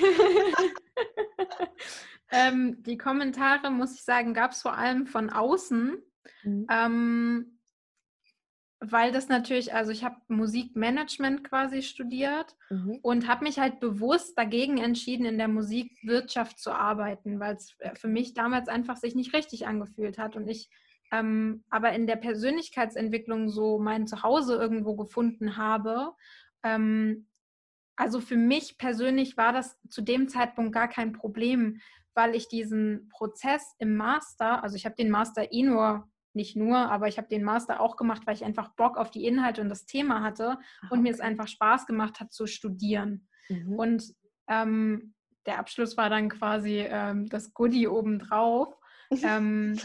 Ähm, die Kommentare, muss ich sagen, gab es vor allem von außen. Mhm. Ähm, weil das natürlich, also ich habe Musikmanagement quasi studiert mhm. und habe mich halt bewusst dagegen entschieden, in der Musikwirtschaft zu arbeiten, weil es für mich damals einfach sich nicht richtig angefühlt hat und ich ähm, aber in der Persönlichkeitsentwicklung so mein Zuhause irgendwo gefunden habe. Ähm, also für mich persönlich war das zu dem Zeitpunkt gar kein Problem, weil ich diesen Prozess im Master, also ich habe den Master eh nur, nicht nur, aber ich habe den Master auch gemacht, weil ich einfach Bock auf die Inhalte und das Thema hatte Ach, und mir es einfach Spaß gemacht hat zu studieren. Mhm. Und ähm, der Abschluss war dann quasi ähm, das Goodie obendrauf. ähm,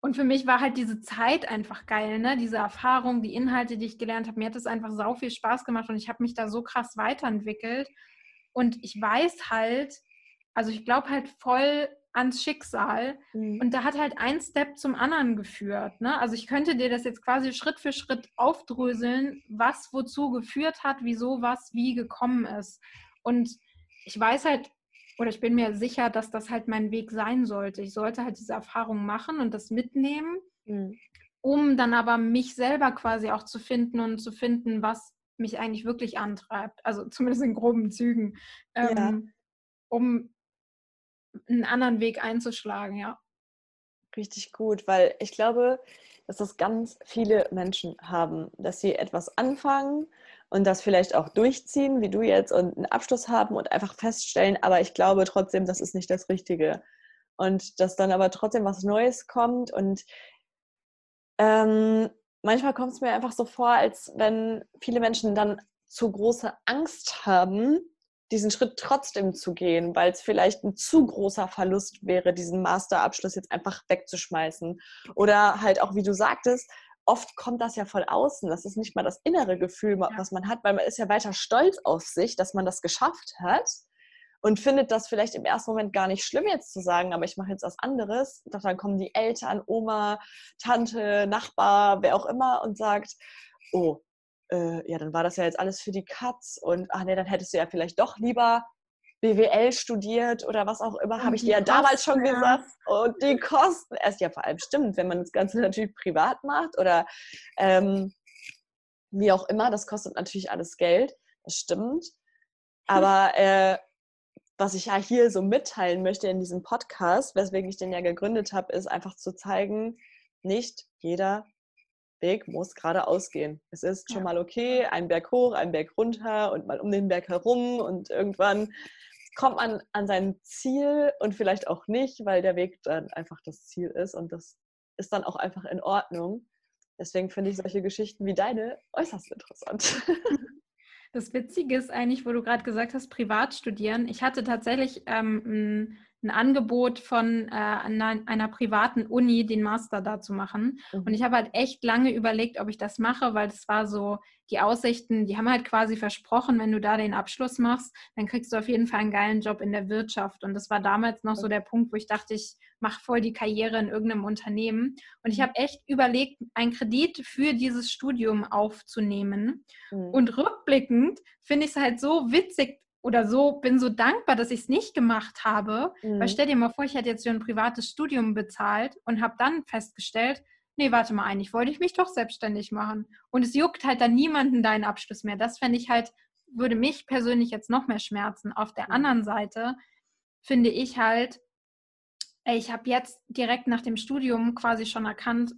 und für mich war halt diese Zeit einfach geil, ne? Diese Erfahrung, die Inhalte, die ich gelernt habe. Mir hat es einfach sau viel Spaß gemacht und ich habe mich da so krass weiterentwickelt. Und ich weiß halt, also ich glaube halt voll ans Schicksal. Mhm. Und da hat halt ein Step zum anderen geführt. Ne? Also ich könnte dir das jetzt quasi Schritt für Schritt aufdröseln, was wozu geführt hat, wieso was wie gekommen ist. Und ich weiß halt, oder ich bin mir sicher, dass das halt mein Weg sein sollte. Ich sollte halt diese Erfahrung machen und das mitnehmen, mhm. um dann aber mich selber quasi auch zu finden und zu finden, was mich eigentlich wirklich antreibt. Also zumindest in groben Zügen. Ähm, ja. Um einen anderen Weg einzuschlagen, ja. Richtig gut, weil ich glaube, dass das ganz viele Menschen haben, dass sie etwas anfangen und das vielleicht auch durchziehen, wie du jetzt, und einen Abschluss haben und einfach feststellen, aber ich glaube trotzdem, das ist nicht das Richtige. Und dass dann aber trotzdem was Neues kommt und ähm, manchmal kommt es mir einfach so vor, als wenn viele Menschen dann zu große Angst haben, diesen Schritt trotzdem zu gehen, weil es vielleicht ein zu großer Verlust wäre, diesen Masterabschluss jetzt einfach wegzuschmeißen. Oder halt auch, wie du sagtest, oft kommt das ja von außen. Das ist nicht mal das innere Gefühl, was man hat, weil man ist ja weiter stolz auf sich, dass man das geschafft hat und findet das vielleicht im ersten Moment gar nicht schlimm jetzt zu sagen, aber ich mache jetzt was anderes. Doch dann kommen die Eltern, Oma, Tante, Nachbar, wer auch immer und sagt, oh, äh, ja, dann war das ja jetzt alles für die Katz und ach nee, dann hättest du ja vielleicht doch lieber BWL studiert oder was auch immer, habe ich dir ja Kosten, damals schon ja. gesagt. Und die Kosten, erst ja vor allem stimmt, wenn man das Ganze natürlich privat macht oder ähm, wie auch immer, das kostet natürlich alles Geld, das stimmt. Aber äh, was ich ja hier so mitteilen möchte in diesem Podcast, weswegen ich den ja gegründet habe, ist einfach zu zeigen, nicht jeder Weg muss geradeaus gehen. Es ist schon mal okay, ein Berg hoch, ein Berg runter und mal um den Berg herum und irgendwann kommt man an sein Ziel und vielleicht auch nicht, weil der Weg dann einfach das Ziel ist und das ist dann auch einfach in Ordnung. Deswegen finde ich solche Geschichten wie deine äußerst interessant. Das Witzige ist eigentlich, wo du gerade gesagt hast, privat studieren. Ich hatte tatsächlich ähm, ein Angebot von äh, einer, einer, privaten Uni, den Master da zu machen. Mhm. Und ich habe halt echt lange überlegt, ob ich das mache, weil das war so, die Aussichten, die haben halt quasi versprochen, wenn du da den Abschluss machst, dann kriegst du auf jeden Fall einen geilen Job in der Wirtschaft. Und das war damals noch so der Punkt, wo ich dachte, ich mache voll die Karriere in irgendeinem Unternehmen. Und ich mhm. habe echt überlegt, einen Kredit für dieses Studium aufzunehmen. Mhm. Und rückblickend finde ich es halt so witzig, oder so, bin so dankbar, dass ich es nicht gemacht habe. Mhm. Weil stell dir mal vor, ich hätte jetzt für ein privates Studium bezahlt und habe dann festgestellt, nee, warte mal, eigentlich wollte ich mich doch selbstständig machen. Und es juckt halt dann niemanden deinen Abschluss mehr. Das fände ich halt, würde mich persönlich jetzt noch mehr schmerzen. Auf der anderen Seite finde ich halt, ey, ich habe jetzt direkt nach dem Studium quasi schon erkannt,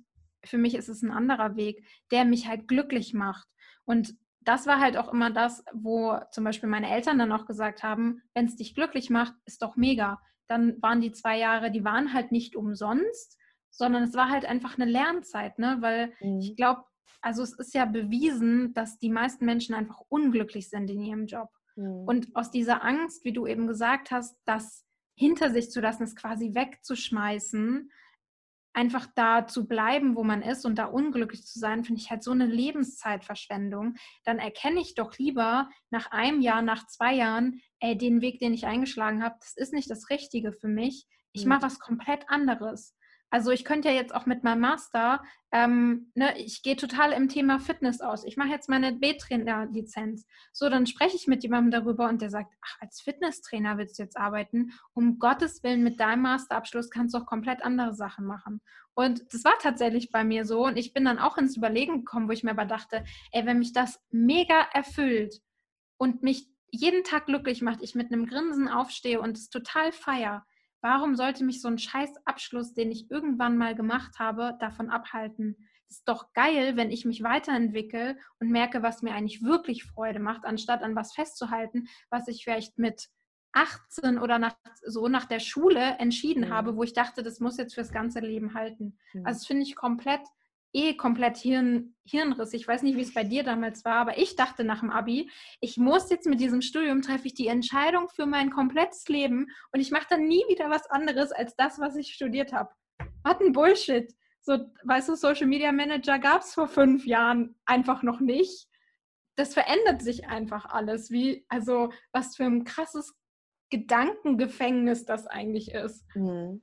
für mich ist es ein anderer Weg, der mich halt glücklich macht. Und das war halt auch immer das, wo zum Beispiel meine Eltern dann auch gesagt haben, wenn es dich glücklich macht, ist doch mega. Dann waren die zwei Jahre, die waren halt nicht umsonst, sondern es war halt einfach eine Lernzeit, ne? Weil mhm. ich glaube, also es ist ja bewiesen, dass die meisten Menschen einfach unglücklich sind in ihrem Job. Mhm. Und aus dieser Angst, wie du eben gesagt hast, das hinter sich zu lassen, es quasi wegzuschmeißen, einfach da zu bleiben, wo man ist und da unglücklich zu sein, finde ich halt so eine Lebenszeitverschwendung. Dann erkenne ich doch lieber nach einem Jahr, nach zwei Jahren, ey, den Weg, den ich eingeschlagen habe, das ist nicht das Richtige für mich. Ich mhm. mache was komplett anderes. Also ich könnte ja jetzt auch mit meinem Master, ähm, ne, ich gehe total im Thema Fitness aus. Ich mache jetzt meine B-Trainer-Lizenz. So, dann spreche ich mit jemandem darüber und der sagt, ach, als Fitnesstrainer willst du jetzt arbeiten. Um Gottes Willen, mit deinem Masterabschluss kannst du auch komplett andere Sachen machen. Und das war tatsächlich bei mir so. Und ich bin dann auch ins Überlegen gekommen, wo ich mir aber dachte, ey, wenn mich das mega erfüllt und mich jeden Tag glücklich macht, ich mit einem Grinsen aufstehe und es total feier, Warum sollte mich so ein scheiß Abschluss, den ich irgendwann mal gemacht habe, davon abhalten? Es ist doch geil, wenn ich mich weiterentwickle und merke, was mir eigentlich wirklich Freude macht, anstatt an was festzuhalten, was ich vielleicht mit 18 oder nach, so nach der Schule entschieden mhm. habe, wo ich dachte, das muss jetzt fürs ganze Leben halten. Mhm. Also das finde ich komplett eh komplett Hirn, Hirnriss. Ich weiß nicht, wie es bei dir damals war, aber ich dachte nach dem Abi, ich muss jetzt mit diesem Studium treffe ich die Entscheidung für mein komplettes Leben und ich mache dann nie wieder was anderes als das, was ich studiert habe. Was ein Bullshit. So, weißt du, Social Media Manager gab es vor fünf Jahren einfach noch nicht. Das verändert sich einfach alles. Wie, also, was für ein krasses Gedankengefängnis das eigentlich ist. Mhm.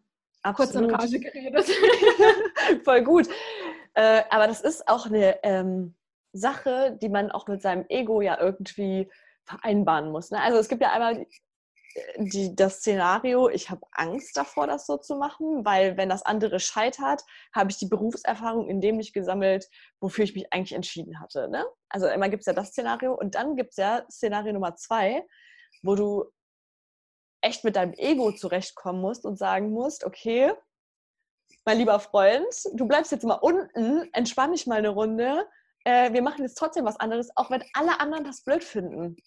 Kurz in Rage geredet. Voll gut. Äh, aber das ist auch eine ähm, Sache, die man auch mit seinem Ego ja irgendwie vereinbaren muss. Ne? Also es gibt ja einmal die, das Szenario, ich habe Angst davor, das so zu machen, weil wenn das andere scheitert, habe ich die Berufserfahrung in dem nicht gesammelt, wofür ich mich eigentlich entschieden hatte. Ne? Also immer gibt es ja das Szenario und dann gibt es ja Szenario Nummer zwei, wo du echt mit deinem Ego zurechtkommen musst und sagen musst, okay, mein lieber Freund, du bleibst jetzt mal unten, entspann dich mal eine Runde. Äh, wir machen jetzt trotzdem was anderes, auch wenn alle anderen das blöd finden.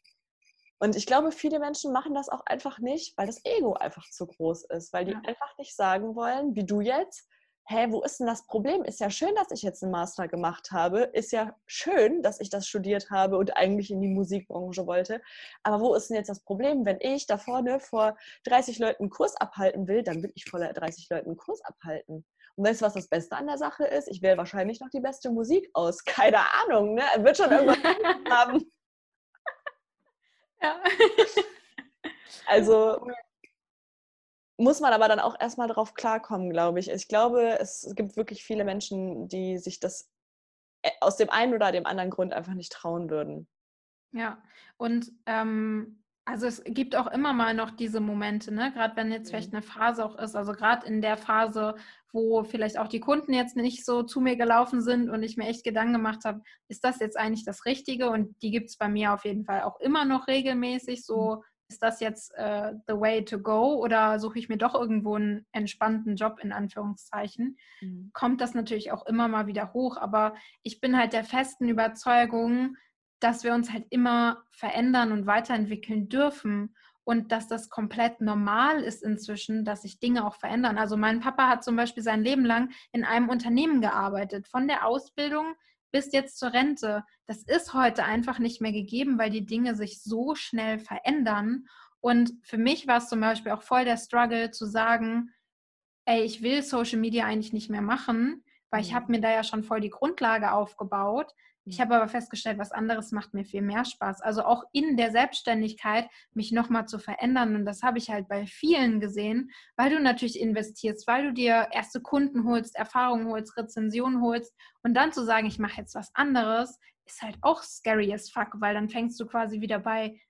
Und ich glaube, viele Menschen machen das auch einfach nicht, weil das Ego einfach zu groß ist, weil die ja. einfach nicht sagen wollen, wie du jetzt, hä, wo ist denn das Problem? Ist ja schön, dass ich jetzt einen Master gemacht habe. Ist ja schön, dass ich das studiert habe und eigentlich in die Musikbranche wollte. Aber wo ist denn jetzt das Problem? Wenn ich da vorne vor 30 Leuten einen Kurs abhalten will, dann will ich vor 30 Leuten einen Kurs abhalten. Und weißt du, was das Beste an der Sache ist? Ich wähle wahrscheinlich noch die beste Musik aus. Keine Ahnung, ne? Er wird schon irgendwas haben. Ja. also muss man aber dann auch erstmal darauf klarkommen, glaube ich. Ich glaube, es gibt wirklich viele Menschen, die sich das äh, aus dem einen oder dem anderen Grund einfach nicht trauen würden. Ja, und ähm, also es gibt auch immer mal noch diese Momente, ne? gerade wenn jetzt vielleicht mhm. eine Phase auch ist, also gerade in der Phase, wo vielleicht auch die Kunden jetzt nicht so zu mir gelaufen sind und ich mir echt Gedanken gemacht habe, ist das jetzt eigentlich das Richtige? Und die gibt es bei mir auf jeden Fall auch immer noch regelmäßig so mhm ist das jetzt äh, the way to go oder suche ich mir doch irgendwo einen entspannten Job in Anführungszeichen, mhm. kommt das natürlich auch immer mal wieder hoch. Aber ich bin halt der festen Überzeugung, dass wir uns halt immer verändern und weiterentwickeln dürfen und dass das komplett normal ist inzwischen, dass sich Dinge auch verändern. Also mein Papa hat zum Beispiel sein Leben lang in einem Unternehmen gearbeitet, von der Ausbildung bis jetzt zur Rente. Das ist heute einfach nicht mehr gegeben, weil die Dinge sich so schnell verändern. Und für mich war es zum Beispiel auch voll der Struggle zu sagen, ey, ich will Social Media eigentlich nicht mehr machen, weil ich habe mir da ja schon voll die Grundlage aufgebaut. Ich mhm. habe aber festgestellt, was anderes macht mir viel mehr Spaß. Also auch in der Selbstständigkeit mich nochmal zu verändern. Und das habe ich halt bei vielen gesehen, weil du natürlich investierst, weil du dir erste Kunden holst, Erfahrungen holst, Rezensionen holst. Und dann zu sagen, ich mache jetzt was anderes, ist halt auch scary as fuck, weil dann fängst du quasi wieder bei,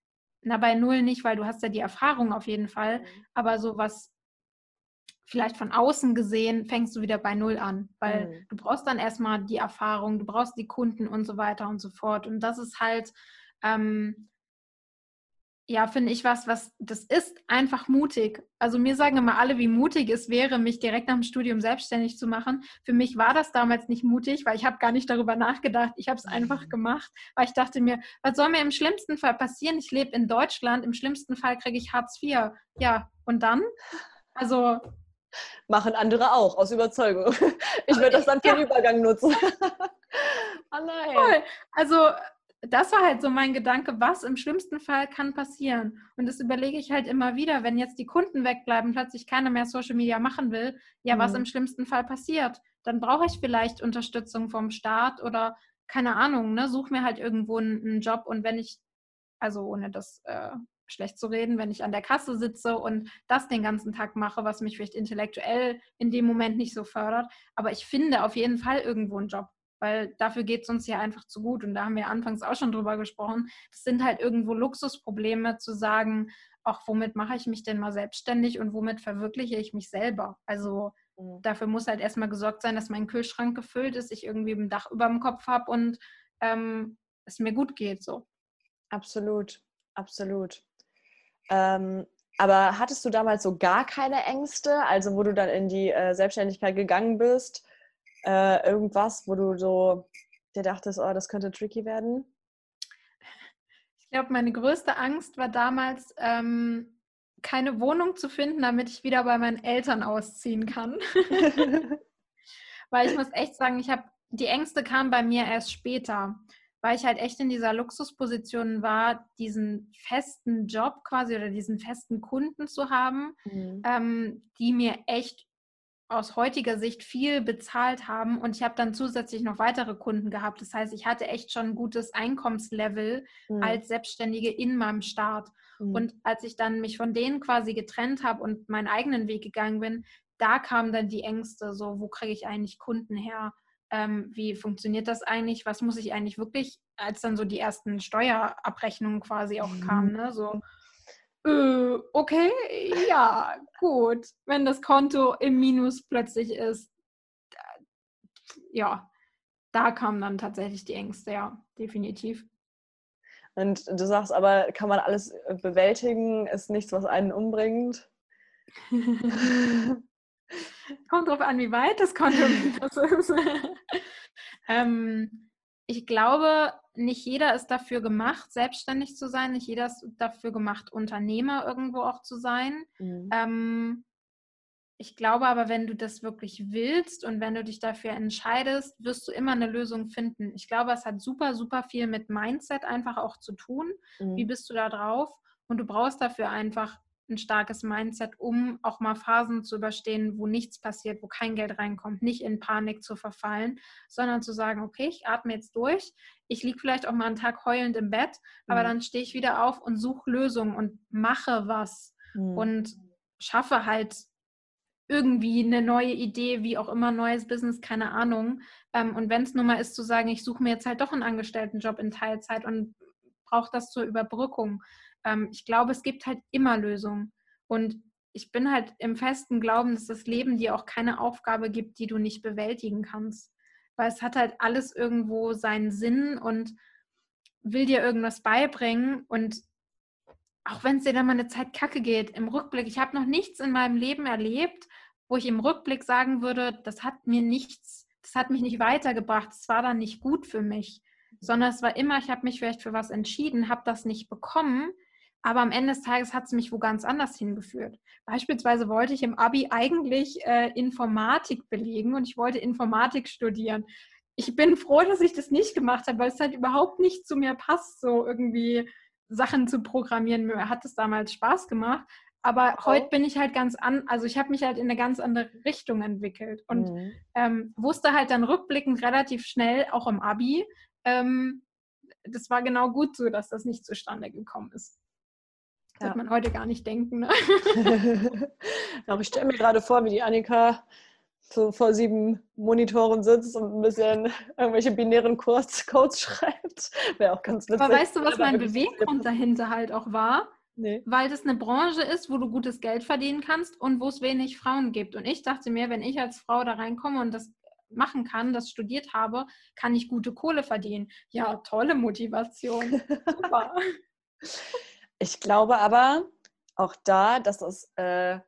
na bei Null nicht, weil du hast ja die Erfahrung auf jeden Fall, mhm. aber so was vielleicht von außen gesehen, fängst du wieder bei Null an, weil mhm. du brauchst dann erstmal die Erfahrung, du brauchst die Kunden und so weiter und so fort. Und das ist halt, ähm, ja, finde ich was, was, das ist einfach mutig. Also mir sagen immer alle, wie mutig es wäre, mich direkt nach dem Studium selbstständig zu machen. Für mich war das damals nicht mutig, weil ich habe gar nicht darüber nachgedacht. Ich habe es einfach mhm. gemacht, weil ich dachte mir, was soll mir im schlimmsten Fall passieren? Ich lebe in Deutschland, im schlimmsten Fall kriege ich Hartz IV. Ja, und dann? Also Machen andere auch, aus Überzeugung. Ich würde das dann für den Übergang nutzen. oh nein. Cool. Also, das war halt so mein Gedanke, was im schlimmsten Fall kann passieren. Und das überlege ich halt immer wieder, wenn jetzt die Kunden wegbleiben, plötzlich keiner mehr Social Media machen will, ja, mhm. was im schlimmsten Fall passiert. Dann brauche ich vielleicht Unterstützung vom Staat oder keine Ahnung, ne, such mir halt irgendwo einen, einen Job und wenn ich, also ohne das äh, schlecht zu reden, wenn ich an der Kasse sitze und das den ganzen Tag mache, was mich vielleicht intellektuell in dem Moment nicht so fördert. Aber ich finde auf jeden Fall irgendwo einen Job, weil dafür geht es uns ja einfach zu gut. Und da haben wir anfangs auch schon drüber gesprochen. Das sind halt irgendwo Luxusprobleme zu sagen, auch womit mache ich mich denn mal selbstständig und womit verwirkliche ich mich selber? Also mhm. dafür muss halt erstmal gesorgt sein, dass mein Kühlschrank gefüllt ist, ich irgendwie ein Dach über dem Kopf habe und ähm, es mir gut geht. So. Absolut, absolut. Ähm, aber hattest du damals so gar keine Ängste, also wo du dann in die äh, Selbstständigkeit gegangen bist? Äh, irgendwas, wo du so dir dachtest, oh, das könnte tricky werden? Ich glaube, meine größte Angst war damals, ähm, keine Wohnung zu finden, damit ich wieder bei meinen Eltern ausziehen kann. Weil ich muss echt sagen, ich habe die Ängste kamen bei mir erst später weil ich halt echt in dieser Luxusposition war, diesen festen Job quasi oder diesen festen Kunden zu haben, mhm. ähm, die mir echt aus heutiger Sicht viel bezahlt haben und ich habe dann zusätzlich noch weitere Kunden gehabt. Das heißt, ich hatte echt schon ein gutes Einkommenslevel mhm. als Selbstständige in meinem Start. Mhm. Und als ich dann mich von denen quasi getrennt habe und meinen eigenen Weg gegangen bin, da kamen dann die Ängste, so wo kriege ich eigentlich Kunden her? Ähm, wie funktioniert das eigentlich, was muss ich eigentlich wirklich, als dann so die ersten Steuerabrechnungen quasi auch mhm. kamen, ne? so, äh, okay, ja, gut, wenn das Konto im Minus plötzlich ist, ja, da kamen dann tatsächlich die Ängste, ja, definitiv. Und du sagst aber, kann man alles bewältigen, ist nichts, was einen umbringt? Kommt drauf an, wie weit das Konto das ist. ähm, ich glaube, nicht jeder ist dafür gemacht, selbstständig zu sein. Nicht jeder ist dafür gemacht, Unternehmer irgendwo auch zu sein. Mhm. Ähm, ich glaube aber, wenn du das wirklich willst und wenn du dich dafür entscheidest, wirst du immer eine Lösung finden. Ich glaube, es hat super, super viel mit Mindset einfach auch zu tun. Mhm. Wie bist du da drauf? Und du brauchst dafür einfach ein starkes Mindset, um auch mal Phasen zu überstehen, wo nichts passiert, wo kein Geld reinkommt, nicht in Panik zu verfallen, sondern zu sagen, okay, ich atme jetzt durch, ich liege vielleicht auch mal einen Tag heulend im Bett, mhm. aber dann stehe ich wieder auf und suche Lösungen und mache was mhm. und schaffe halt irgendwie eine neue Idee, wie auch immer, neues Business, keine Ahnung. Ähm, und wenn es nur mal ist, zu sagen, ich suche mir jetzt halt doch einen Angestelltenjob in Teilzeit und brauche das zur Überbrückung ähm, ich glaube, es gibt halt immer Lösungen. Und ich bin halt im festen Glauben, dass das Leben dir auch keine Aufgabe gibt, die du nicht bewältigen kannst. Weil es hat halt alles irgendwo seinen Sinn und will dir irgendwas beibringen. Und auch wenn es dir dann mal eine Zeit kacke geht, im Rückblick, ich habe noch nichts in meinem Leben erlebt, wo ich im Rückblick sagen würde, das hat mir nichts, das hat mich nicht weitergebracht, es war dann nicht gut für mich, sondern es war immer, ich habe mich vielleicht für was entschieden, habe das nicht bekommen, aber am Ende des Tages hat es mich wo ganz anders hingeführt. Beispielsweise wollte ich im Abi eigentlich äh, Informatik belegen und ich wollte Informatik studieren. Ich bin froh, dass ich das nicht gemacht habe, weil es halt überhaupt nicht zu mir passt, so irgendwie Sachen zu programmieren. Mir hat es damals Spaß gemacht. Aber oh. heute bin ich halt ganz an, also ich habe mich halt in eine ganz andere Richtung entwickelt und mhm. ähm, wusste halt dann rückblickend relativ schnell, auch im Abi, ähm, das war genau gut so, dass das nicht zustande gekommen ist. Ja. wird man heute gar nicht denken. Ne? Aber ich stelle mir gerade vor, wie die Annika so vor sieben Monitoren sitzt und ein bisschen irgendwelche binären Codes schreibt. Wäre auch ganz witzig. Aber weißt du, was mein Beweggrund dahinter halt auch war? Nee. Weil das eine Branche ist, wo du gutes Geld verdienen kannst und wo es wenig Frauen gibt. Und ich dachte mir, wenn ich als Frau da reinkomme und das machen kann, das studiert habe, kann ich gute Kohle verdienen. Ja, tolle Motivation. Super. Ich glaube aber auch da, dass es äh,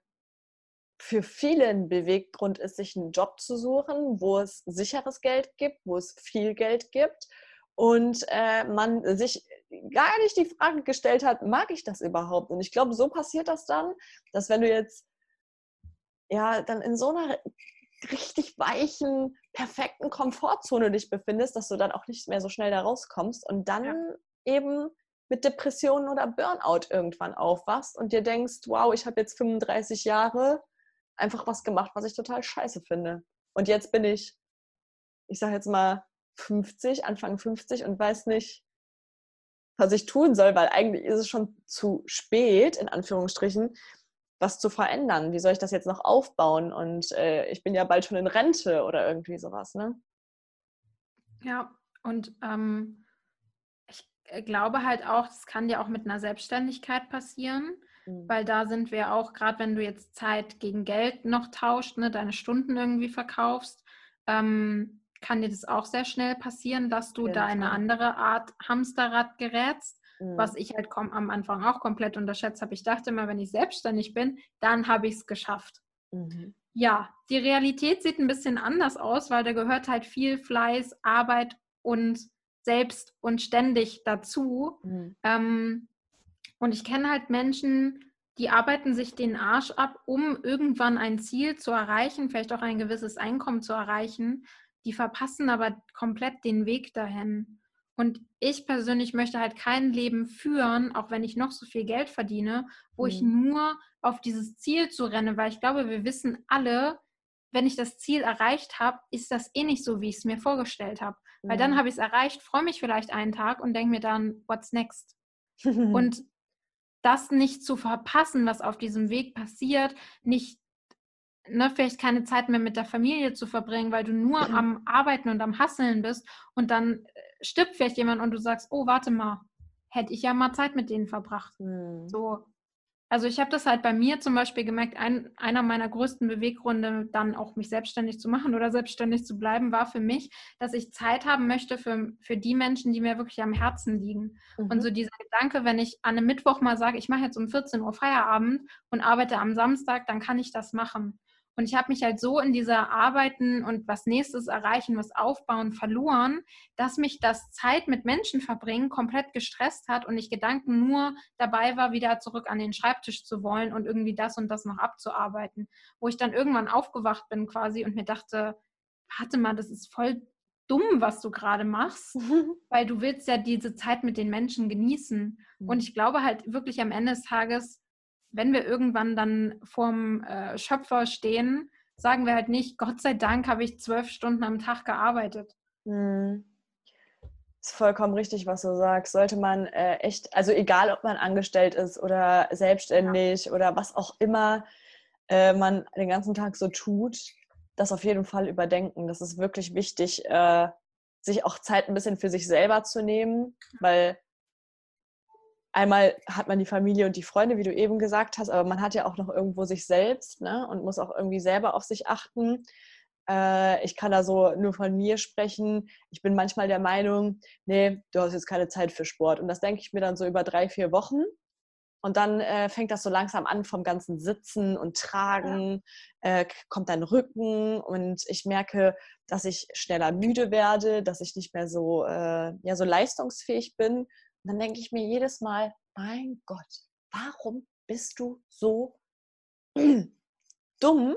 für viele ein Beweggrund ist, sich einen Job zu suchen, wo es sicheres Geld gibt, wo es viel Geld gibt und äh, man sich gar nicht die Frage gestellt hat, mag ich das überhaupt? Und ich glaube, so passiert das dann, dass wenn du jetzt ja dann in so einer richtig weichen, perfekten Komfortzone dich befindest, dass du dann auch nicht mehr so schnell da rauskommst und dann ja. eben mit Depressionen oder Burnout irgendwann aufwachst und dir denkst, wow, ich habe jetzt 35 Jahre einfach was gemacht, was ich total scheiße finde. Und jetzt bin ich, ich sage jetzt mal 50, Anfang 50 und weiß nicht, was ich tun soll, weil eigentlich ist es schon zu spät, in Anführungsstrichen, was zu verändern. Wie soll ich das jetzt noch aufbauen? Und äh, ich bin ja bald schon in Rente oder irgendwie sowas, ne? Ja, und ähm, äh, glaube halt auch, das kann dir auch mit einer Selbstständigkeit passieren, mhm. weil da sind wir auch, gerade wenn du jetzt Zeit gegen Geld noch tauscht, ne, deine Stunden irgendwie verkaufst, ähm, kann dir das auch sehr schnell passieren, dass du ja, da in eine andere Art Hamsterrad gerätst, mhm. was ich halt am Anfang auch komplett unterschätzt habe. Ich dachte immer, wenn ich selbstständig bin, dann habe ich es geschafft. Mhm. Ja, die Realität sieht ein bisschen anders aus, weil da gehört halt viel Fleiß, Arbeit und selbst und ständig dazu. Mhm. Ähm, und ich kenne halt Menschen, die arbeiten sich den Arsch ab, um irgendwann ein Ziel zu erreichen, vielleicht auch ein gewisses Einkommen zu erreichen. Die verpassen aber komplett den Weg dahin. Und ich persönlich möchte halt kein Leben führen, auch wenn ich noch so viel Geld verdiene, wo mhm. ich nur auf dieses Ziel zu renne, weil ich glaube, wir wissen alle, wenn ich das Ziel erreicht habe, ist das eh nicht so, wie ich es mir vorgestellt habe. Weil dann habe ich es erreicht, freue mich vielleicht einen Tag und denke mir dann, what's next? und das nicht zu verpassen, was auf diesem Weg passiert, nicht ne, vielleicht keine Zeit mehr mit der Familie zu verbringen, weil du nur am Arbeiten und am Hasseln bist und dann äh, stirbt vielleicht jemand und du sagst, oh, warte mal, hätte ich ja mal Zeit mit denen verbracht. Mhm. So, also ich habe das halt bei mir zum Beispiel gemerkt, ein, einer meiner größten Beweggründe, dann auch mich selbstständig zu machen oder selbstständig zu bleiben, war für mich, dass ich Zeit haben möchte für, für die Menschen, die mir wirklich am Herzen liegen. Mhm. Und so dieser Gedanke, wenn ich an einem Mittwoch mal sage, ich mache jetzt um 14 Uhr Feierabend und arbeite am Samstag, dann kann ich das machen. Und ich habe mich halt so in dieser Arbeiten und was nächstes erreichen, was aufbauen verloren, dass mich das Zeit mit Menschen verbringen komplett gestresst hat und ich Gedanken nur dabei war, wieder zurück an den Schreibtisch zu wollen und irgendwie das und das noch abzuarbeiten. Wo ich dann irgendwann aufgewacht bin quasi und mir dachte, warte mal, das ist voll dumm, was du gerade machst, weil du willst ja diese Zeit mit den Menschen genießen. Und mhm. ich glaube halt wirklich am Ende des Tages, wenn wir irgendwann dann vorm äh, Schöpfer stehen, sagen wir halt nicht, Gott sei Dank habe ich zwölf Stunden am Tag gearbeitet. Mhm. Ist vollkommen richtig, was du sagst. Sollte man äh, echt, also egal, ob man angestellt ist oder selbstständig ja. oder was auch immer äh, man den ganzen Tag so tut, das auf jeden Fall überdenken. Das ist wirklich wichtig, äh, sich auch Zeit ein bisschen für sich selber zu nehmen, weil einmal hat man die Familie und die Freunde, wie du eben gesagt hast, aber man hat ja auch noch irgendwo sich selbst ne? und muss auch irgendwie selber auf sich achten. Äh, ich kann da so nur von mir sprechen. Ich bin manchmal der Meinung, nee, du hast jetzt keine Zeit für Sport. Und das denke ich mir dann so über drei, vier Wochen. Und dann äh, fängt das so langsam an vom ganzen Sitzen und Tragen, ja. äh, kommt dann Rücken und ich merke, dass ich schneller müde werde, dass ich nicht mehr so, äh, ja, so leistungsfähig bin. Und dann denke ich mir jedes Mal, mein Gott, warum bist du so dumm?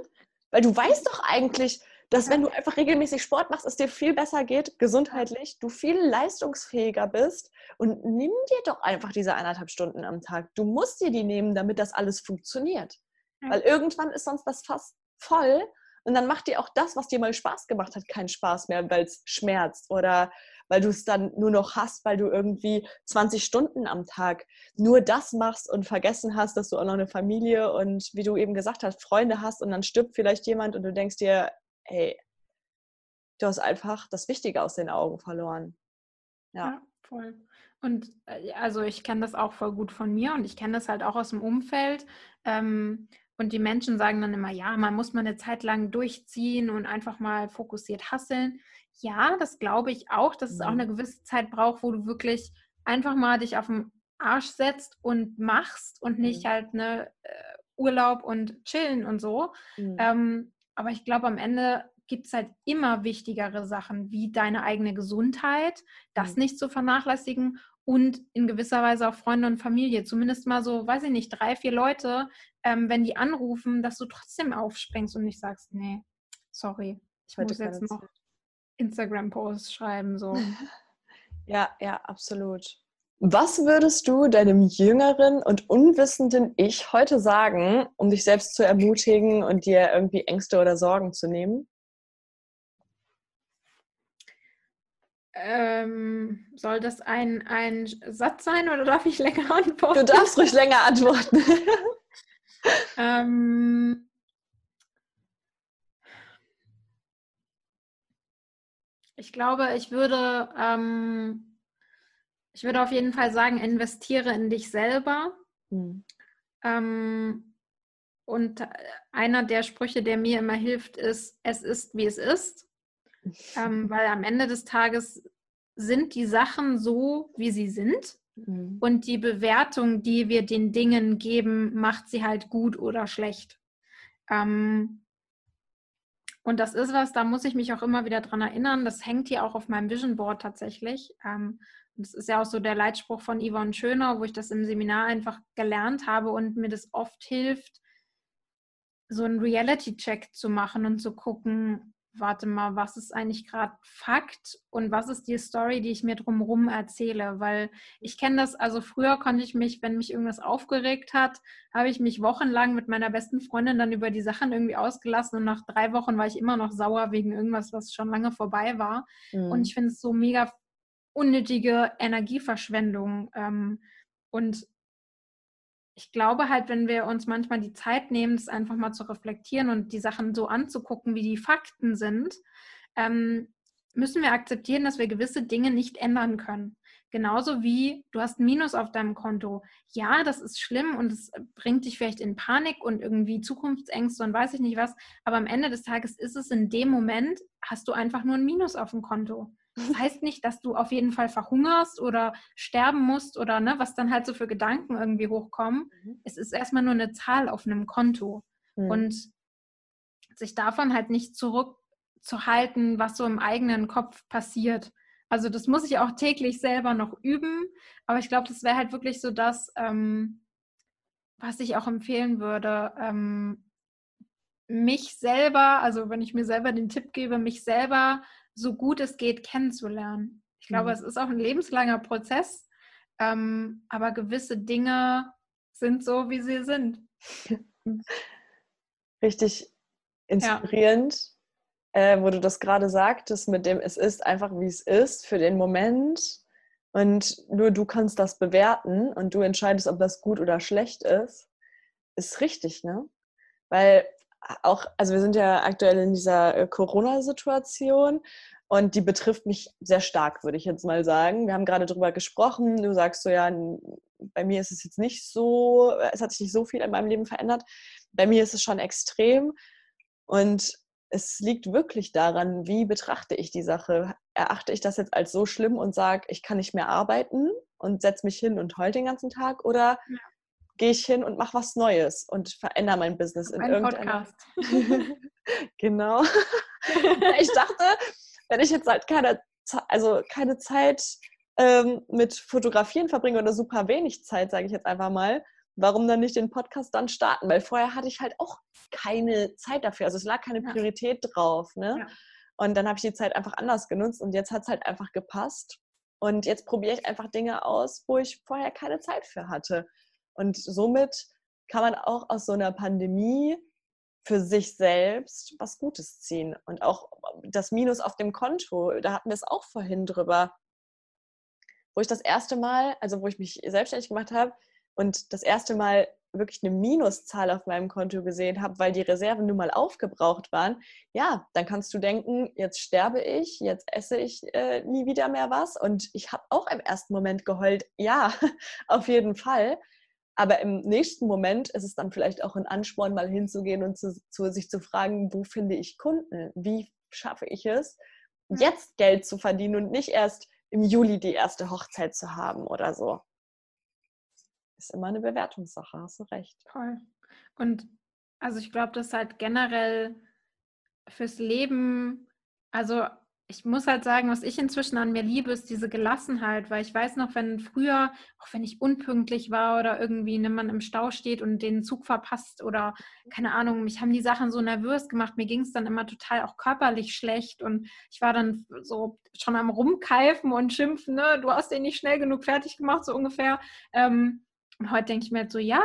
Weil du weißt doch eigentlich, dass wenn du einfach regelmäßig Sport machst, es dir viel besser geht, gesundheitlich, du viel leistungsfähiger bist und nimm dir doch einfach diese eineinhalb Stunden am Tag. Du musst dir die nehmen, damit das alles funktioniert. Weil irgendwann ist sonst das fast voll und dann macht dir auch das, was dir mal Spaß gemacht hat, keinen Spaß mehr, weil es schmerzt oder weil du es dann nur noch hast, weil du irgendwie 20 Stunden am Tag nur das machst und vergessen hast, dass du auch noch eine Familie und wie du eben gesagt hast, Freunde hast und dann stirbt vielleicht jemand und du denkst dir, hey, du hast einfach das Wichtige aus den Augen verloren. Ja, ja voll. Und äh, also ich kenne das auch voll gut von mir und ich kenne das halt auch aus dem Umfeld. Ähm, und die Menschen sagen dann immer, ja, man muss mal eine Zeit lang durchziehen und einfach mal fokussiert hasseln. Ja, das glaube ich auch, dass es auch mhm. eine gewisse Zeit braucht, wo du wirklich einfach mal dich auf den Arsch setzt und machst und nicht mhm. halt eine äh, Urlaub und chillen und so. Mhm. Ähm, aber ich glaube, am Ende gibt es halt immer wichtigere Sachen, wie deine eigene Gesundheit, das mhm. nicht zu vernachlässigen und in gewisser Weise auch Freunde und Familie. Zumindest mal so, weiß ich nicht, drei, vier Leute, ähm, wenn die anrufen, dass du trotzdem aufspringst und nicht sagst, nee, sorry, ich Heute muss jetzt noch Instagram-Posts schreiben. So. ja, ja, absolut. Was würdest du deinem jüngeren und unwissenden Ich heute sagen, um dich selbst zu ermutigen und dir irgendwie Ängste oder Sorgen zu nehmen? Ähm, soll das ein, ein Satz sein oder darf ich länger antworten? Du darfst ruhig länger antworten. ähm, ich glaube, ich würde ähm, ich würde auf jeden Fall sagen, investiere in dich selber. Mhm. Ähm, und einer der Sprüche, der mir immer hilft, ist, es ist, wie es ist. Ähm, weil am Ende des Tages sind die Sachen so, wie sie sind. Mhm. Und die Bewertung, die wir den Dingen geben, macht sie halt gut oder schlecht. Ähm, und das ist was, da muss ich mich auch immer wieder dran erinnern. Das hängt hier auch auf meinem Vision Board tatsächlich. Ähm, das ist ja auch so der Leitspruch von Yvonne Schöner, wo ich das im Seminar einfach gelernt habe und mir das oft hilft, so einen Reality-Check zu machen und zu gucken, warte mal, was ist eigentlich gerade Fakt und was ist die Story, die ich mir drumherum erzähle? Weil ich kenne das, also früher konnte ich mich, wenn mich irgendwas aufgeregt hat, habe ich mich wochenlang mit meiner besten Freundin dann über die Sachen irgendwie ausgelassen und nach drei Wochen war ich immer noch sauer wegen irgendwas, was schon lange vorbei war. Mhm. Und ich finde es so mega unnötige Energieverschwendung. Ähm, und ich glaube halt, wenn wir uns manchmal die Zeit nehmen, das einfach mal zu reflektieren und die Sachen so anzugucken, wie die Fakten sind, ähm, müssen wir akzeptieren, dass wir gewisse Dinge nicht ändern können. Genauso wie du hast ein Minus auf deinem Konto. Ja, das ist schlimm und es bringt dich vielleicht in Panik und irgendwie Zukunftsängste und weiß ich nicht was. Aber am Ende des Tages ist es in dem Moment, hast du einfach nur ein Minus auf dem Konto. Das heißt nicht, dass du auf jeden Fall verhungerst oder sterben musst oder ne, was dann halt so für Gedanken irgendwie hochkommen. Mhm. Es ist erstmal nur eine Zahl auf einem Konto. Mhm. Und sich davon halt nicht zurückzuhalten, was so im eigenen Kopf passiert. Also das muss ich auch täglich selber noch üben, aber ich glaube, das wäre halt wirklich so das, ähm, was ich auch empfehlen würde, ähm, mich selber, also wenn ich mir selber den Tipp gebe, mich selber so gut es geht kennenzulernen. Ich glaube, mhm. es ist auch ein lebenslanger Prozess, ähm, aber gewisse Dinge sind so, wie sie sind. Richtig inspirierend, ja. äh, wo du das gerade sagtest, mit dem es ist einfach, wie es ist für den Moment. Und nur du kannst das bewerten und du entscheidest, ob das gut oder schlecht ist, ist richtig, ne? Weil auch, also wir sind ja aktuell in dieser äh, Corona-Situation und die betrifft mich sehr stark, würde ich jetzt mal sagen. Wir haben gerade darüber gesprochen. Du sagst so, ja, bei mir ist es jetzt nicht so, es hat sich nicht so viel in meinem Leben verändert. Bei mir ist es schon extrem. Und es liegt wirklich daran, wie betrachte ich die Sache. Erachte ich das jetzt als so schlimm und sage, ich kann nicht mehr arbeiten und setze mich hin und heul den ganzen Tag? Oder ja gehe ich hin und mache was Neues und verändere mein Business in irgendeiner. Podcast. genau. ich dachte, wenn ich jetzt halt keine, also keine Zeit ähm, mit Fotografieren verbringe oder super wenig Zeit, sage ich jetzt einfach mal, warum dann nicht den Podcast dann starten? Weil vorher hatte ich halt auch keine Zeit dafür. Also es lag keine Priorität ja. drauf. Ne? Ja. Und dann habe ich die Zeit einfach anders genutzt und jetzt hat es halt einfach gepasst. Und jetzt probiere ich einfach Dinge aus, wo ich vorher keine Zeit für hatte. Und somit kann man auch aus so einer Pandemie für sich selbst was Gutes ziehen. Und auch das Minus auf dem Konto, da hatten wir es auch vorhin drüber, wo ich das erste Mal, also wo ich mich selbstständig gemacht habe und das erste Mal wirklich eine Minuszahl auf meinem Konto gesehen habe, weil die Reserven nun mal aufgebraucht waren, ja, dann kannst du denken, jetzt sterbe ich, jetzt esse ich äh, nie wieder mehr was. Und ich habe auch im ersten Moment geheult, ja, auf jeden Fall. Aber im nächsten Moment ist es dann vielleicht auch ein Ansporn, mal hinzugehen und zu, zu, sich zu fragen, wo finde ich Kunden? Wie schaffe ich es, jetzt Geld zu verdienen und nicht erst im Juli die erste Hochzeit zu haben oder so? Ist immer eine Bewertungssache, hast du recht. Toll. Und also ich glaube, das halt generell fürs Leben, also ich muss halt sagen, was ich inzwischen an mir liebe, ist diese Gelassenheit, weil ich weiß noch, wenn früher, auch wenn ich unpünktlich war oder irgendwie wenn man im Stau steht und den Zug verpasst oder keine Ahnung, mich haben die Sachen so nervös gemacht, mir ging es dann immer total auch körperlich schlecht und ich war dann so schon am Rumkeifen und schimpfen, ne, du hast den nicht schnell genug fertig gemacht, so ungefähr. Ähm, und heute denke ich mir halt so, ja,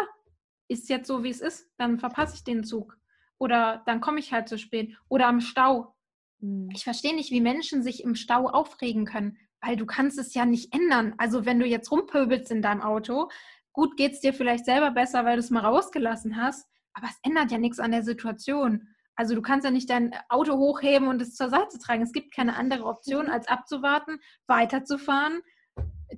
ist jetzt so, wie es ist, dann verpasse ich den Zug. Oder dann komme ich halt zu spät. Oder am Stau. Ich verstehe nicht, wie Menschen sich im Stau aufregen können, weil du kannst es ja nicht ändern. Also wenn du jetzt rumpöbelst in deinem Auto, gut geht es dir vielleicht selber besser, weil du es mal rausgelassen hast, aber es ändert ja nichts an der Situation. Also du kannst ja nicht dein Auto hochheben und es zur Seite tragen. Es gibt keine andere Option, als abzuwarten, weiterzufahren,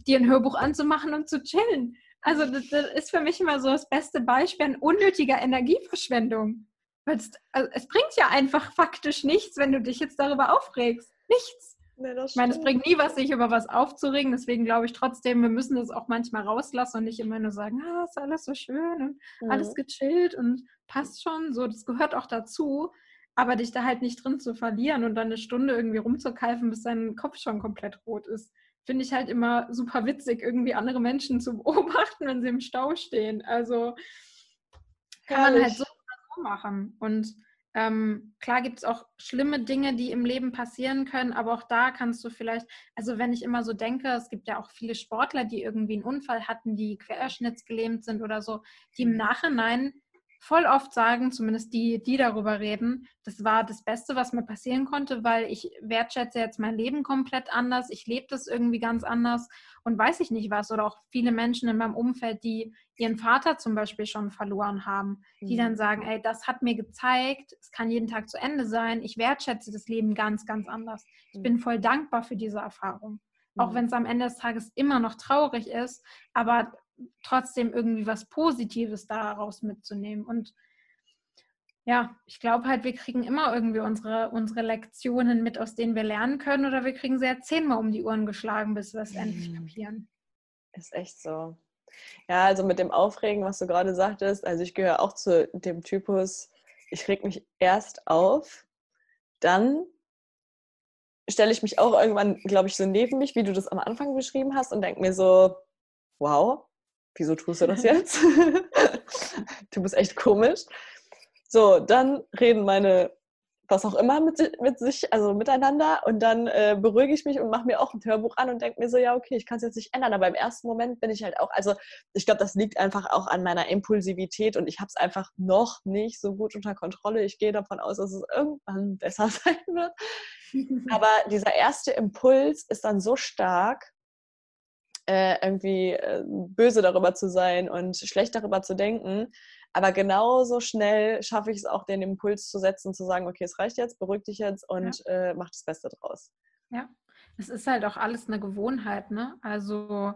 dir ein Hörbuch anzumachen und zu chillen. Also das, das ist für mich immer so das beste Beispiel an unnötiger Energieverschwendung. Es, also es bringt ja einfach faktisch nichts, wenn du dich jetzt darüber aufregst. Nichts. Nee, ich meine, es bringt nie was, sich über was aufzuregen. Deswegen glaube ich trotzdem, wir müssen das auch manchmal rauslassen und nicht immer nur sagen, ah, ist alles so schön und mhm. alles gechillt und passt schon. So, das gehört auch dazu. Aber dich da halt nicht drin zu verlieren und dann eine Stunde irgendwie rumzukeifen, bis dein Kopf schon komplett rot ist, finde ich halt immer super witzig, irgendwie andere Menschen zu beobachten, wenn sie im Stau stehen. Also kann Herrlich. man halt so machen. Und ähm, klar gibt es auch schlimme Dinge, die im Leben passieren können, aber auch da kannst du vielleicht, also wenn ich immer so denke, es gibt ja auch viele Sportler, die irgendwie einen Unfall hatten, die querschnittsgelähmt sind oder so, die im mhm. Nachhinein voll oft sagen, zumindest die, die darüber reden, das war das Beste, was mir passieren konnte, weil ich wertschätze jetzt mein Leben komplett anders, ich lebe das irgendwie ganz anders und weiß ich nicht was. Oder auch viele Menschen in meinem Umfeld, die ihren Vater zum Beispiel schon verloren haben, die dann mhm. sagen, ey, das hat mir gezeigt, es kann jeden Tag zu Ende sein, ich wertschätze das Leben ganz, ganz anders. Ich bin voll dankbar für diese Erfahrung. Auch mhm. wenn es am Ende des Tages immer noch traurig ist, aber trotzdem irgendwie was Positives daraus mitzunehmen. Und ja, ich glaube halt, wir kriegen immer irgendwie unsere, unsere Lektionen mit, aus denen wir lernen können, oder wir kriegen sie ja zehnmal um die Ohren geschlagen, bis wir es endlich mhm. kapieren. Ist echt so. Ja, also mit dem Aufregen, was du gerade sagtest, also ich gehöre auch zu dem Typus, ich reg mich erst auf, dann stelle ich mich auch irgendwann, glaube ich, so neben mich, wie du das am Anfang beschrieben hast, und denke mir so, wow, wieso tust du das jetzt? du bist echt komisch. So, dann reden meine was auch immer mit, mit sich, also miteinander. Und dann äh, beruhige ich mich und mache mir auch ein Hörbuch an und denke mir so, ja, okay, ich kann es jetzt nicht ändern. Aber im ersten Moment bin ich halt auch, also ich glaube, das liegt einfach auch an meiner Impulsivität und ich habe es einfach noch nicht so gut unter Kontrolle. Ich gehe davon aus, dass es irgendwann besser sein wird. Aber dieser erste Impuls ist dann so stark, äh, irgendwie äh, böse darüber zu sein und schlecht darüber zu denken, aber genauso schnell schaffe ich es auch, den Impuls zu setzen, zu sagen, okay, es reicht jetzt, beruhig dich jetzt und ja. äh, mach das Beste draus. Ja, es ist halt auch alles eine Gewohnheit, ne? Also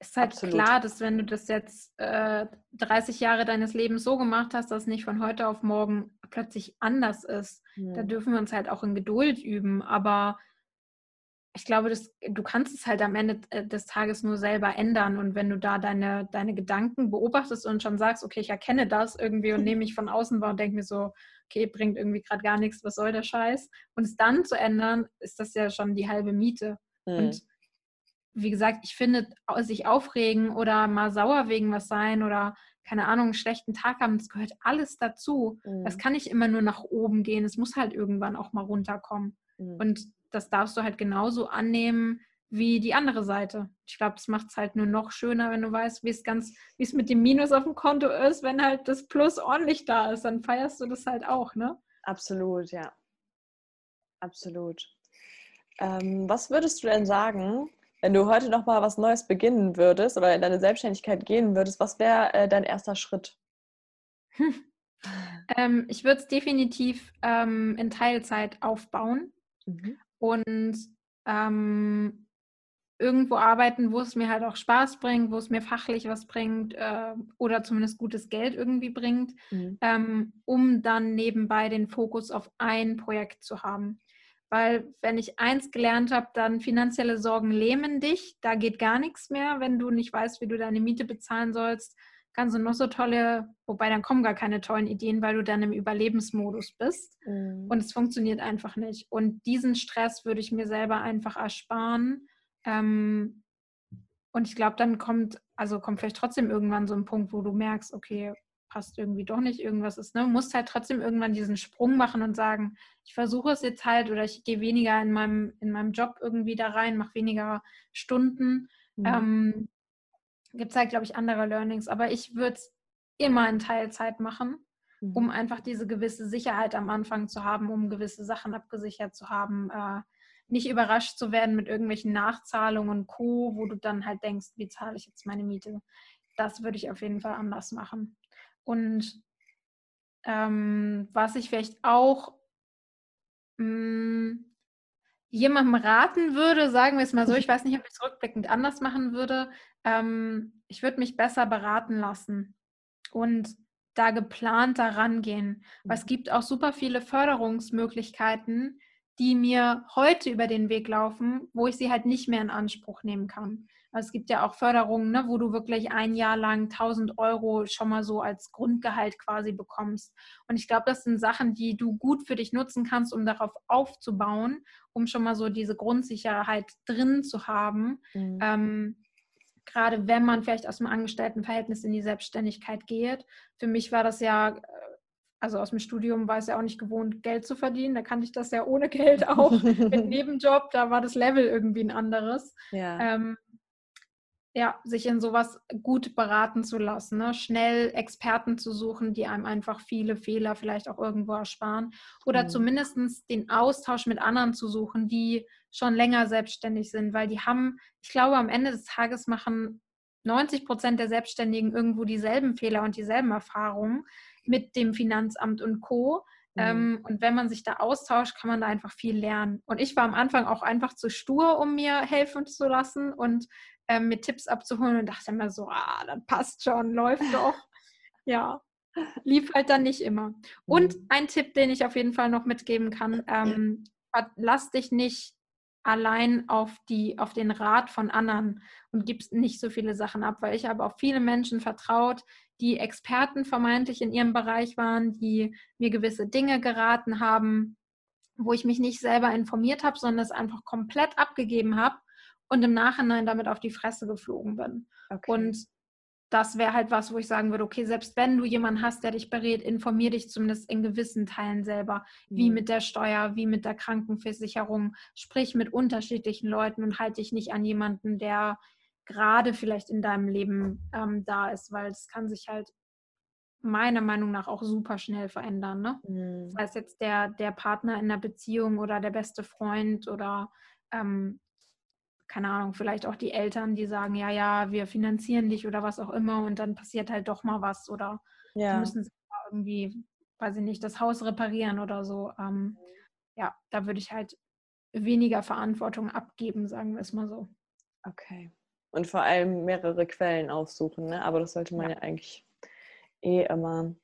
ist halt Absolut. klar, dass wenn du das jetzt äh, 30 Jahre deines Lebens so gemacht hast, dass es nicht von heute auf morgen plötzlich anders ist. Hm. Da dürfen wir uns halt auch in Geduld üben. Aber ich glaube, das, du kannst es halt am Ende äh, des Tages nur selber ändern. Und wenn du da deine, deine Gedanken beobachtest und schon sagst, okay, ich erkenne das irgendwie und nehme mich von außen wahr und denke mir so, okay, bringt irgendwie gerade gar nichts, was soll der Scheiß? Und es dann zu ändern, ist das ja schon die halbe Miete. Mhm. Und wie gesagt, ich finde, sich aufregen oder mal sauer wegen was sein oder keine Ahnung, einen schlechten Tag haben, das gehört alles dazu. Mhm. Das kann nicht immer nur nach oben gehen. Es muss halt irgendwann auch mal runterkommen. Mhm. Und das darfst du halt genauso annehmen wie die andere Seite. Ich glaube, es macht es halt nur noch schöner, wenn du weißt, wie es ganz, wie es mit dem Minus auf dem Konto ist, wenn halt das Plus ordentlich da ist, dann feierst du das halt auch, ne? Absolut, ja. Absolut. Ähm, was würdest du denn sagen, wenn du heute noch mal was Neues beginnen würdest oder in deine Selbstständigkeit gehen würdest? Was wäre äh, dein erster Schritt? Hm. Ähm, ich würde es definitiv ähm, in Teilzeit aufbauen. Mhm und ähm, irgendwo arbeiten, wo es mir halt auch Spaß bringt, wo es mir fachlich was bringt äh, oder zumindest gutes Geld irgendwie bringt, mhm. ähm, um dann nebenbei den Fokus auf ein Projekt zu haben. Weil wenn ich eins gelernt habe, dann finanzielle Sorgen lähmen dich, da geht gar nichts mehr, wenn du nicht weißt, wie du deine Miete bezahlen sollst kannst du noch so tolle, wobei dann kommen gar keine tollen Ideen, weil du dann im Überlebensmodus bist. Mhm. Und es funktioniert einfach nicht. Und diesen Stress würde ich mir selber einfach ersparen. Ähm, und ich glaube, dann kommt, also kommt vielleicht trotzdem irgendwann so ein Punkt, wo du merkst, okay, passt irgendwie doch nicht, irgendwas ist, ne? Du musst halt trotzdem irgendwann diesen Sprung machen und sagen, ich versuche es jetzt halt oder ich gehe weniger in meinem, in meinem Job irgendwie da rein, mache weniger Stunden. Mhm. Ähm, gibt es halt, glaube ich, andere Learnings. Aber ich würde es immer in Teilzeit machen, mhm. um einfach diese gewisse Sicherheit am Anfang zu haben, um gewisse Sachen abgesichert zu haben. Äh, nicht überrascht zu werden mit irgendwelchen Nachzahlungen und Co., wo du dann halt denkst, wie zahle ich jetzt meine Miete? Das würde ich auf jeden Fall anders machen. Und ähm, was ich vielleicht auch mh, mm, jemandem raten würde, sagen wir es mal so, ich weiß nicht, ob ich es rückblickend anders machen würde, ähm, ich würde mich besser beraten lassen und da geplanter rangehen. Weil es mhm. gibt auch super viele Förderungsmöglichkeiten, die mir heute über den Weg laufen, wo ich sie halt nicht mehr in Anspruch nehmen kann. Also es gibt ja auch Förderungen, ne, wo du wirklich ein Jahr lang 1000 Euro schon mal so als Grundgehalt quasi bekommst. Und ich glaube, das sind Sachen, die du gut für dich nutzen kannst, um darauf aufzubauen, um schon mal so diese Grundsicherheit drin zu haben. Mhm. Ähm, gerade wenn man vielleicht aus dem Angestelltenverhältnis in die Selbstständigkeit geht. Für mich war das ja, äh, also aus dem Studium war es ja auch nicht gewohnt, Geld zu verdienen. Da kannte ich das ja ohne Geld auch mit Nebenjob. Da war das Level irgendwie ein anderes. Ja. Ähm, ja, sich in sowas gut beraten zu lassen, ne? schnell Experten zu suchen, die einem einfach viele Fehler vielleicht auch irgendwo ersparen oder mhm. zumindest den Austausch mit anderen zu suchen, die schon länger selbstständig sind, weil die haben, ich glaube, am Ende des Tages machen 90 Prozent der Selbstständigen irgendwo dieselben Fehler und dieselben Erfahrungen mit dem Finanzamt und Co. Mhm. Ähm, und wenn man sich da austauscht, kann man da einfach viel lernen. Und ich war am Anfang auch einfach zu stur, um mir helfen zu lassen und ähm, mit Tipps abzuholen und dachte mir so, ah, das passt schon, läuft doch. ja, lief halt dann nicht immer. Und mhm. ein Tipp, den ich auf jeden Fall noch mitgeben kann, ähm, lass dich nicht allein auf, die, auf den Rat von anderen und gibst nicht so viele Sachen ab, weil ich habe auf viele Menschen vertraut, die Experten vermeintlich in ihrem Bereich waren, die mir gewisse Dinge geraten haben, wo ich mich nicht selber informiert habe, sondern es einfach komplett abgegeben habe und im Nachhinein damit auf die Fresse geflogen bin. Okay. Und das wäre halt was, wo ich sagen würde, okay, selbst wenn du jemanden hast, der dich berät, informier dich zumindest in gewissen Teilen selber, wie mhm. mit der Steuer, wie mit der Krankenversicherung, sprich mit unterschiedlichen Leuten und halte dich nicht an jemanden, der gerade vielleicht in deinem Leben ähm, da ist, weil es kann sich halt meiner Meinung nach auch super schnell verändern. Ne? Mhm. Sei es jetzt der, der Partner in der Beziehung oder der beste Freund oder ähm, keine Ahnung, vielleicht auch die Eltern, die sagen, ja, ja, wir finanzieren dich oder was auch immer und dann passiert halt doch mal was oder ja. müssen sie irgendwie, weiß ich nicht, das Haus reparieren oder so. Ähm, ja, da würde ich halt weniger Verantwortung abgeben, sagen wir es mal so. Okay. Und vor allem mehrere Quellen aufsuchen, ne? Aber das sollte man ja, ja eigentlich eh immer.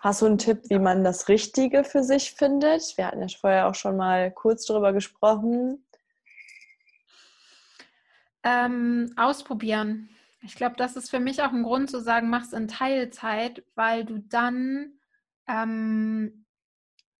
Hast du einen Tipp, wie man das Richtige für sich findet? Wir hatten ja vorher auch schon mal kurz darüber gesprochen. Ähm, ausprobieren. Ich glaube, das ist für mich auch ein Grund zu sagen, mach es in Teilzeit, weil du dann ähm,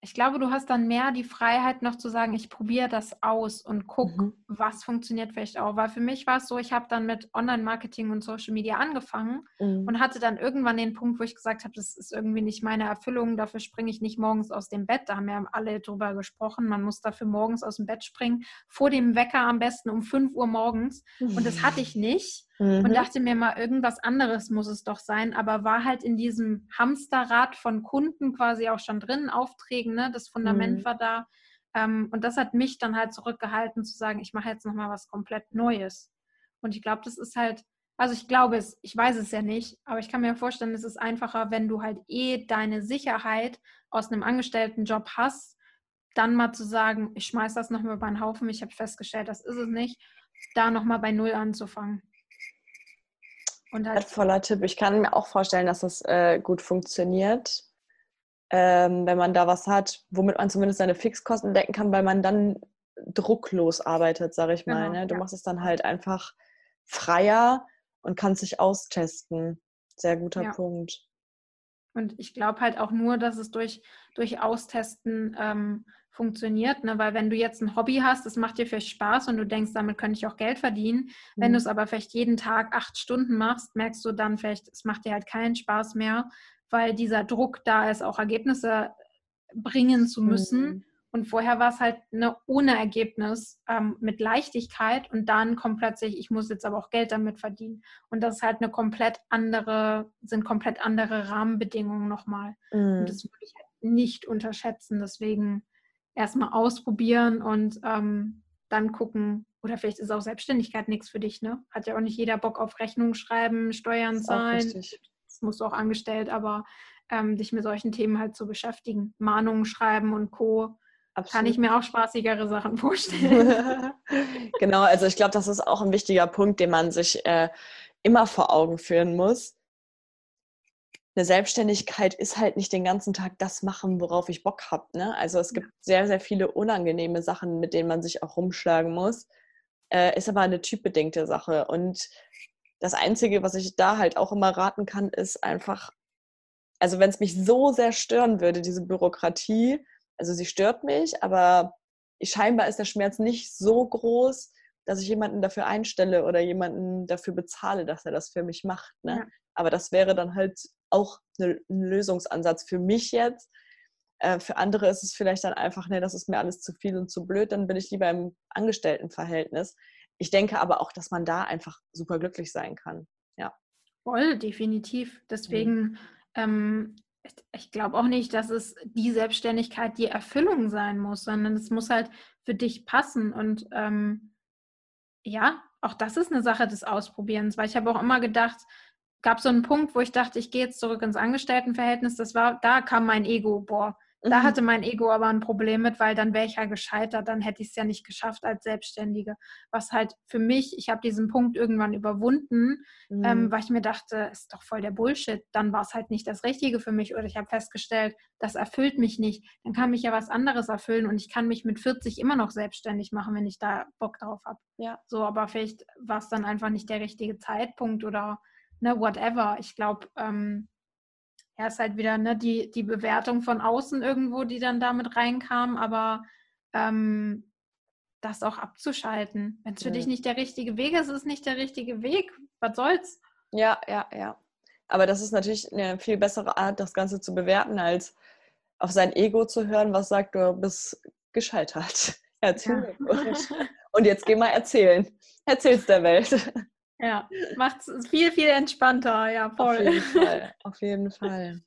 ich glaube, du hast dann mehr die Freiheit noch zu sagen, ich probiere das aus und gucke, mhm. was funktioniert vielleicht auch. Weil für mich war es so, ich habe dann mit Online-Marketing und Social Media angefangen mhm. und hatte dann irgendwann den Punkt, wo ich gesagt habe, das ist irgendwie nicht meine Erfüllung, dafür springe ich nicht morgens aus dem Bett. Da haben ja alle drüber gesprochen, man muss dafür morgens aus dem Bett springen, vor dem Wecker am besten um 5 Uhr morgens. Mhm. Und das hatte ich nicht mhm. und dachte mir mal, irgendwas anderes muss es doch sein, aber war halt in diesem Hamsterrad von Kunden quasi auch schon drin, Aufträgen, ne? das Fundament mhm. war da. Ähm, und das hat mich dann halt zurückgehalten zu sagen, ich mache jetzt nochmal was komplett Neues. Und ich glaube, das ist halt, also ich glaube es, ich weiß es ja nicht, aber ich kann mir vorstellen, es ist einfacher, wenn du halt eh deine Sicherheit aus einem Angestelltenjob hast, dann mal zu sagen, ich schmeiße das nochmal über den Haufen, ich habe festgestellt, das ist es nicht, da nochmal bei Null anzufangen. Und halt Wertvoller Tipp. Ich kann mir auch vorstellen, dass das äh, gut funktioniert, ähm, wenn man da was hat, womit man zumindest seine Fixkosten decken kann, weil man dann drucklos arbeitet, sage ich mal. Genau, ne? Du ja. machst es dann halt einfach freier und kannst dich austesten. Sehr guter ja. Punkt. Und ich glaube halt auch nur, dass es durch, durch Austesten ähm, funktioniert, ne? weil wenn du jetzt ein Hobby hast, das macht dir vielleicht Spaß und du denkst, damit könnte ich auch Geld verdienen. Mhm. Wenn du es aber vielleicht jeden Tag acht Stunden machst, merkst du dann vielleicht, es macht dir halt keinen Spaß mehr, weil dieser Druck da ist, auch Ergebnisse bringen zu müssen. Mhm. Und vorher war es halt eine ohne Ergebnis ähm, mit Leichtigkeit und dann kommt plötzlich, ich muss jetzt aber auch Geld damit verdienen. Und das ist halt eine komplett andere, sind komplett andere Rahmenbedingungen nochmal. Mhm. Und das würde ich halt nicht unterschätzen. Deswegen erstmal ausprobieren und ähm, dann gucken, oder vielleicht ist auch Selbstständigkeit nichts für dich, ne? Hat ja auch nicht jeder Bock auf Rechnung schreiben, Steuern zahlen. Das musst du auch angestellt, aber ähm, dich mit solchen Themen halt zu beschäftigen. Mahnungen schreiben und Co. Absolut. Kann ich mir auch spaßigere Sachen vorstellen. genau, also ich glaube, das ist auch ein wichtiger Punkt, den man sich äh, immer vor Augen führen muss eine Selbstständigkeit ist halt nicht den ganzen Tag das machen, worauf ich Bock habe. Ne? Also es gibt sehr, sehr viele unangenehme Sachen, mit denen man sich auch rumschlagen muss. Äh, ist aber eine typbedingte Sache. Und das Einzige, was ich da halt auch immer raten kann, ist einfach, also wenn es mich so sehr stören würde, diese Bürokratie, also sie stört mich, aber scheinbar ist der Schmerz nicht so groß, dass ich jemanden dafür einstelle oder jemanden dafür bezahle, dass er das für mich macht. Ne? Ja. Aber das wäre dann halt auch ein Lösungsansatz für mich jetzt. Äh, für andere ist es vielleicht dann einfach, ne, das ist mir alles zu viel und zu blöd, dann bin ich lieber im Angestelltenverhältnis. Ich denke aber auch, dass man da einfach super glücklich sein kann. Ja. Voll, definitiv. Deswegen, mhm. ähm, ich glaube auch nicht, dass es die Selbstständigkeit die Erfüllung sein muss, sondern es muss halt für dich passen. Und ähm, ja, auch das ist eine Sache des Ausprobierens, weil ich habe auch immer gedacht, gab so einen Punkt, wo ich dachte, ich gehe jetzt zurück ins Angestelltenverhältnis. Das war, da kam mein Ego, boah, da mhm. hatte mein Ego aber ein Problem mit, weil dann wäre ich ja gescheitert, dann hätte ich es ja nicht geschafft als Selbstständige. Was halt für mich, ich habe diesen Punkt irgendwann überwunden, ähm, mhm. ähm, weil ich mir dachte, ist doch voll der Bullshit. Dann war es halt nicht das Richtige für mich oder ich habe festgestellt, das erfüllt mich nicht. Dann kann mich ja was anderes erfüllen und ich kann mich mit 40 immer noch selbstständig machen, wenn ich da Bock drauf habe. Ja. So, aber vielleicht war es dann einfach nicht der richtige Zeitpunkt oder ne, whatever. Ich glaube, ähm, ja, ist halt wieder ne, die, die Bewertung von außen irgendwo, die dann damit reinkam, aber ähm, das auch abzuschalten. Wenn es für ja. dich nicht der richtige Weg ist, ist es nicht der richtige Weg. Was soll's? Ja, ja, ja. Aber das ist natürlich eine viel bessere Art, das Ganze zu bewerten, als auf sein Ego zu hören, was sagt, du bist gescheitert. Herzlichen. Ja. Und jetzt geh mal erzählen. Erzähl's der Welt. Ja, macht es viel, viel entspannter. Ja, voll. Auf jeden Fall. Auf jeden Fall.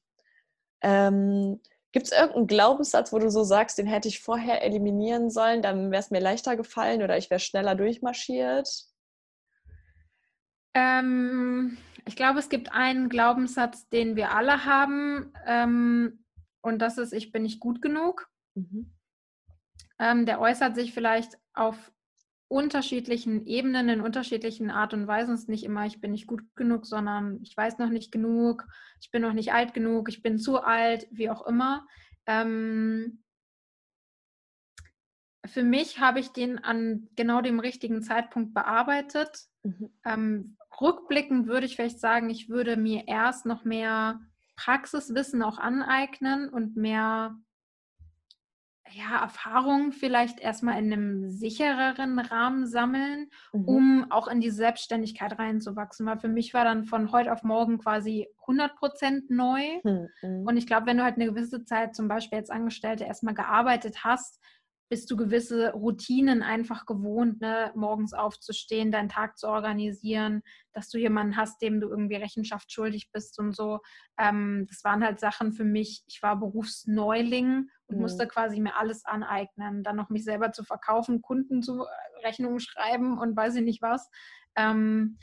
Ähm, Gibt es irgendeinen Glaubenssatz, wo du so sagst, den hätte ich vorher eliminieren sollen, dann wäre es mir leichter gefallen oder ich wäre schneller durchmarschiert? Ähm, ich glaube, es gibt einen Glaubenssatz, den wir alle haben, ähm, und das ist, ich bin nicht gut genug. Mhm. Ähm, der äußert sich vielleicht auf unterschiedlichen Ebenen, in unterschiedlichen Art und Weisen. Es ist nicht immer, ich bin nicht gut genug, sondern ich weiß noch nicht genug, ich bin noch nicht alt genug, ich bin zu alt, wie auch immer. Ähm, für mich habe ich den an genau dem richtigen Zeitpunkt bearbeitet. Mhm. Ähm, rückblickend würde ich vielleicht sagen, ich würde mir erst noch mehr Praxiswissen auch aneignen und mehr ja, Erfahrungen vielleicht erstmal in einem sichereren Rahmen sammeln, mhm. um auch in die Selbstständigkeit reinzuwachsen. Weil für mich war dann von heute auf morgen quasi 100 Prozent neu. Mhm. Und ich glaube, wenn du halt eine gewisse Zeit zum Beispiel als Angestellte erstmal gearbeitet hast, bist du gewisse Routinen einfach gewohnt, ne? morgens aufzustehen, deinen Tag zu organisieren, dass du jemanden hast, dem du irgendwie Rechenschaft schuldig bist und so. Ähm, das waren halt Sachen für mich. Ich war Berufsneuling und mhm. musste quasi mir alles aneignen. Dann noch mich selber zu verkaufen, Kunden zu äh, Rechnungen schreiben und weiß ich nicht was. Ähm,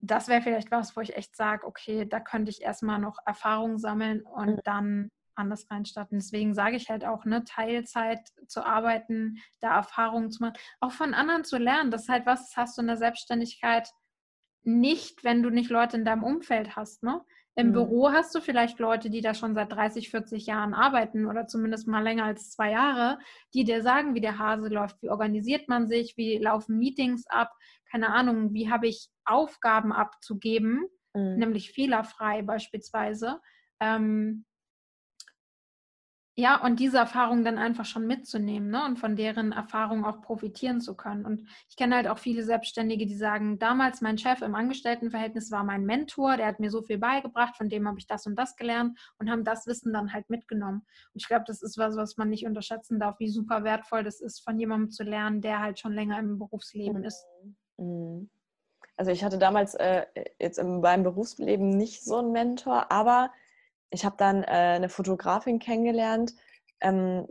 das wäre vielleicht was, wo ich echt sage, okay, da könnte ich erstmal noch Erfahrung sammeln und mhm. dann anders reinstatten. Deswegen sage ich halt auch, ne, Teilzeit zu arbeiten, da Erfahrungen zu machen, auch von anderen zu lernen. Das ist halt was, das hast du in der Selbstständigkeit nicht, wenn du nicht Leute in deinem Umfeld hast. Ne? Im mhm. Büro hast du vielleicht Leute, die da schon seit 30, 40 Jahren arbeiten oder zumindest mal länger als zwei Jahre, die dir sagen, wie der Hase läuft, wie organisiert man sich, wie laufen Meetings ab, keine Ahnung, wie habe ich Aufgaben abzugeben, mhm. nämlich fehlerfrei beispielsweise. Ähm, ja, und diese Erfahrung dann einfach schon mitzunehmen ne? und von deren Erfahrung auch profitieren zu können. Und ich kenne halt auch viele Selbstständige, die sagen, damals mein Chef im Angestelltenverhältnis war mein Mentor, der hat mir so viel beigebracht, von dem habe ich das und das gelernt und haben das Wissen dann halt mitgenommen. Und ich glaube, das ist was, was man nicht unterschätzen darf, wie super wertvoll das ist, von jemandem zu lernen, der halt schon länger im Berufsleben mhm. ist. Mhm. Also ich hatte damals äh, jetzt in meinem Berufsleben nicht so einen Mentor, aber ich habe dann äh, eine Fotografin kennengelernt, ähm,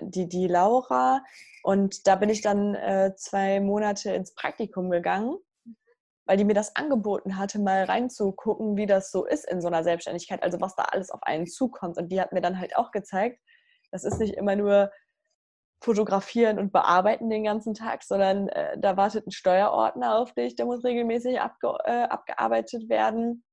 die, die Laura. Und da bin ich dann äh, zwei Monate ins Praktikum gegangen, weil die mir das angeboten hatte, mal reinzugucken, wie das so ist in so einer Selbstständigkeit, also was da alles auf einen zukommt. Und die hat mir dann halt auch gezeigt, das ist nicht immer nur fotografieren und bearbeiten den ganzen Tag, sondern äh, da wartet ein Steuerordner auf dich, der muss regelmäßig abge äh, abgearbeitet werden.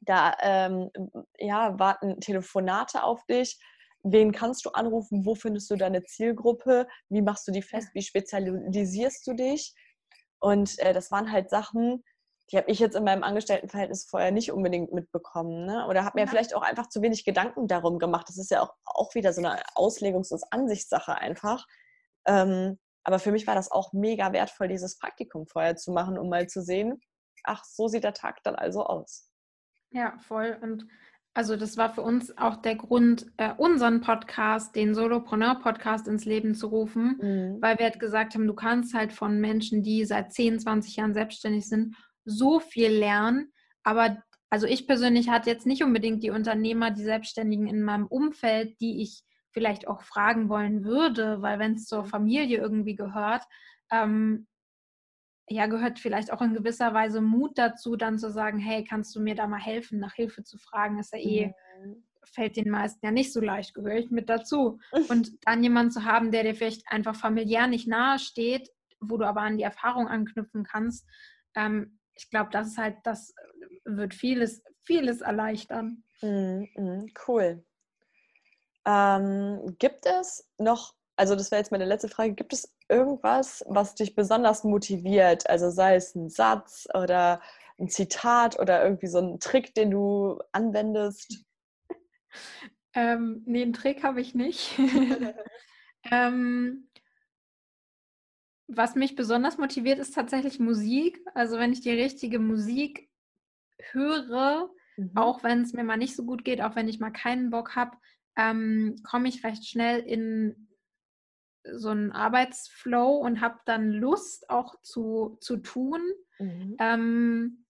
Da ähm, ja, warten Telefonate auf dich. Wen kannst du anrufen? Wo findest du deine Zielgruppe? Wie machst du die fest? Wie spezialisierst du dich? Und äh, das waren halt Sachen, die habe ich jetzt in meinem Angestelltenverhältnis vorher nicht unbedingt mitbekommen. Ne? Oder habe mir ja. vielleicht auch einfach zu wenig Gedanken darum gemacht. Das ist ja auch, auch wieder so eine Auslegungs- und Ansichtssache einfach. Ähm, aber für mich war das auch mega wertvoll, dieses Praktikum vorher zu machen, um mal zu sehen, ach, so sieht der Tag dann also aus. Ja, voll. Und also das war für uns auch der Grund, äh, unseren Podcast, den Solopreneur-Podcast ins Leben zu rufen, mhm. weil wir halt gesagt haben, du kannst halt von Menschen, die seit 10, 20 Jahren selbstständig sind, so viel lernen. Aber also ich persönlich hatte jetzt nicht unbedingt die Unternehmer, die Selbstständigen in meinem Umfeld, die ich vielleicht auch fragen wollen würde, weil wenn es zur Familie irgendwie gehört, ähm, ja, gehört vielleicht auch in gewisser Weise Mut dazu, dann zu sagen, hey, kannst du mir da mal helfen, nach Hilfe zu fragen, ist ja eh, mhm. fällt den meisten ja nicht so leicht, gehöre ich mit dazu. Und dann jemanden zu haben, der dir vielleicht einfach familiär nicht nahe steht, wo du aber an die Erfahrung anknüpfen kannst, ähm, ich glaube, das ist halt, das wird vieles, vieles erleichtern. Mhm, cool. Ähm, gibt es noch, also das wäre jetzt meine letzte Frage, gibt es irgendwas, was dich besonders motiviert? Also sei es ein Satz oder ein Zitat oder irgendwie so ein Trick, den du anwendest? ähm, nee, einen Trick habe ich nicht. ähm, was mich besonders motiviert, ist tatsächlich Musik. Also wenn ich die richtige Musik höre, mhm. auch wenn es mir mal nicht so gut geht, auch wenn ich mal keinen Bock habe, ähm, komme ich recht schnell in so einen Arbeitsflow und habe dann Lust auch zu, zu tun. Mhm. Ähm,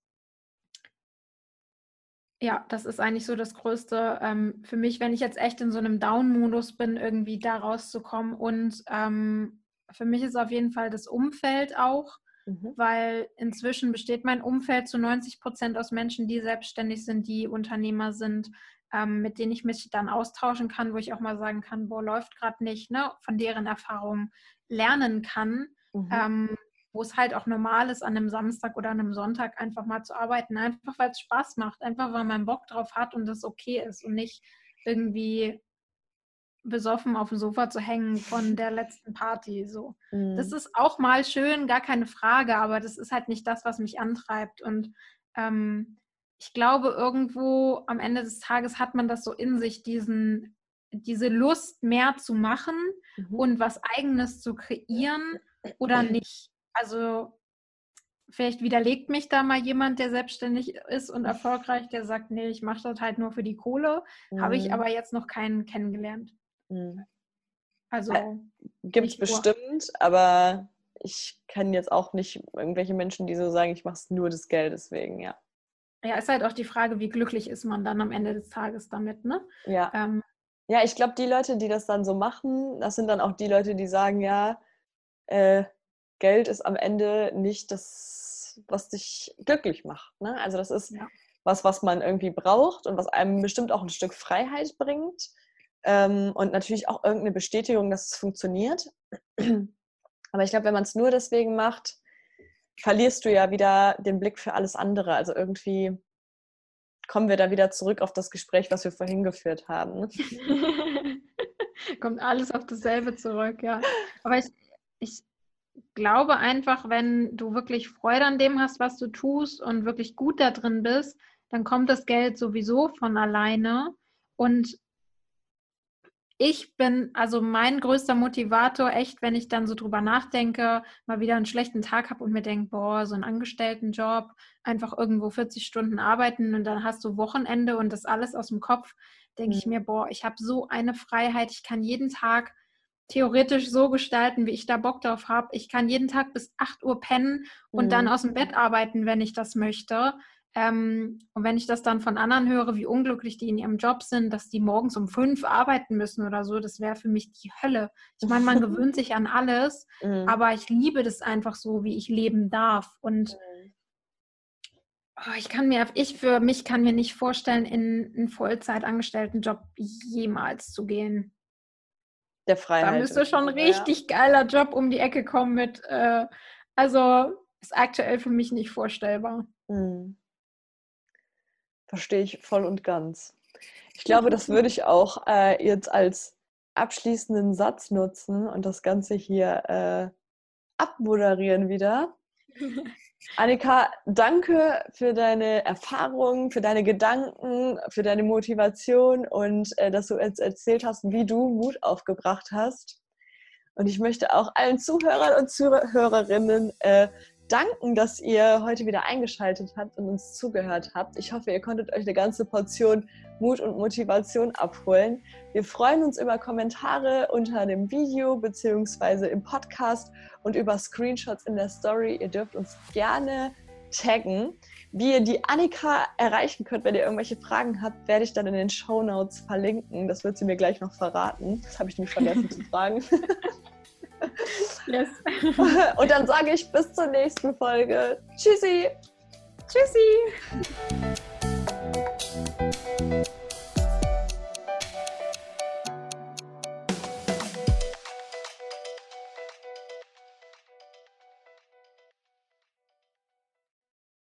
ja, das ist eigentlich so das Größte ähm, für mich, wenn ich jetzt echt in so einem Down-Modus bin, irgendwie da rauszukommen. Und ähm, für mich ist auf jeden Fall das Umfeld auch, mhm. weil inzwischen besteht mein Umfeld zu 90 Prozent aus Menschen, die selbstständig sind, die Unternehmer sind, ähm, mit denen ich mich dann austauschen kann, wo ich auch mal sagen kann, boah, läuft gerade nicht, ne? von deren Erfahrungen lernen kann. Mhm. Ähm, wo es halt auch normal ist, an einem Samstag oder an einem Sonntag einfach mal zu arbeiten. Einfach weil es Spaß macht, einfach weil man Bock drauf hat und das okay ist und nicht irgendwie besoffen auf dem Sofa zu hängen von der letzten Party. So. Mhm. Das ist auch mal schön, gar keine Frage, aber das ist halt nicht das, was mich antreibt. Und ähm, ich glaube, irgendwo am Ende des Tages hat man das so in sich, diesen, diese Lust, mehr zu machen mhm. und was Eigenes zu kreieren oder nicht. Also vielleicht widerlegt mich da mal jemand, der selbstständig ist und erfolgreich, der sagt, nee, ich mache das halt nur für die Kohle. Mhm. Habe ich mhm. aber jetzt noch keinen kennengelernt. Mhm. Also äh, gibt es bestimmt, aber ich kenne jetzt auch nicht irgendwelche Menschen, die so sagen, ich mache es nur des Geldes wegen, ja. Ja, ist halt auch die Frage, wie glücklich ist man dann am Ende des Tages damit, ne? Ja. Ähm, ja, ich glaube, die Leute, die das dann so machen, das sind dann auch die Leute, die sagen, ja, äh, Geld ist am Ende nicht das, was dich glücklich macht. Ne? Also das ist ja. was, was man irgendwie braucht und was einem bestimmt auch ein Stück Freiheit bringt. Ähm, und natürlich auch irgendeine Bestätigung, dass es funktioniert. Aber ich glaube, wenn man es nur deswegen macht, verlierst du ja wieder den Blick für alles andere. Also irgendwie kommen wir da wieder zurück auf das Gespräch, was wir vorhin geführt haben. Ne? Kommt alles auf dasselbe zurück, ja. Aber ich, ich glaube einfach, wenn du wirklich Freude an dem hast, was du tust und wirklich gut da drin bist, dann kommt das Geld sowieso von alleine. Und ich bin, also mein größter Motivator, echt, wenn ich dann so drüber nachdenke, mal wieder einen schlechten Tag habe und mir denke, boah, so einen Angestelltenjob, einfach irgendwo 40 Stunden arbeiten und dann hast du Wochenende und das alles aus dem Kopf, denke mhm. ich mir, boah, ich habe so eine Freiheit, ich kann jeden Tag theoretisch so gestalten, wie ich da Bock drauf habe. Ich kann jeden Tag bis 8 Uhr pennen und mhm. dann aus dem Bett arbeiten, wenn ich das möchte. Ähm, und wenn ich das dann von anderen höre, wie unglücklich die in ihrem Job sind, dass die morgens um fünf arbeiten müssen oder so, das wäre für mich die Hölle. Ich meine, man gewöhnt sich an alles, mhm. aber ich liebe das einfach so, wie ich leben darf. Und mhm. oh, ich kann mir, ich für mich kann mir nicht vorstellen, in einen Vollzeitangestellten Job jemals zu gehen der Freiheit. Da müsste schon ein richtig ja. geiler Job um die Ecke kommen mit, äh, also ist aktuell für mich nicht vorstellbar. Hm. Verstehe ich voll und ganz. Ich glaube, das würde ich auch äh, jetzt als abschließenden Satz nutzen und das Ganze hier äh, abmoderieren wieder. Annika, danke für deine Erfahrungen, für deine Gedanken, für deine Motivation und äh, dass du jetzt erzählt hast, wie du Mut aufgebracht hast. Und ich möchte auch allen Zuhörern und Zuhörerinnen äh, danken, dass ihr heute wieder eingeschaltet habt und uns zugehört habt. Ich hoffe, ihr konntet euch eine ganze Portion Mut und Motivation abholen. Wir freuen uns über Kommentare unter dem Video bzw. im Podcast und über Screenshots in der Story. Ihr dürft uns gerne taggen. Wie ihr die Annika erreichen könnt, wenn ihr irgendwelche Fragen habt, werde ich dann in den Show Notes verlinken. Das wird sie mir gleich noch verraten. Das habe ich nämlich vergessen zu fragen. Yes. Und dann sage ich bis zur nächsten Folge. Tschüssi. Tschüssi.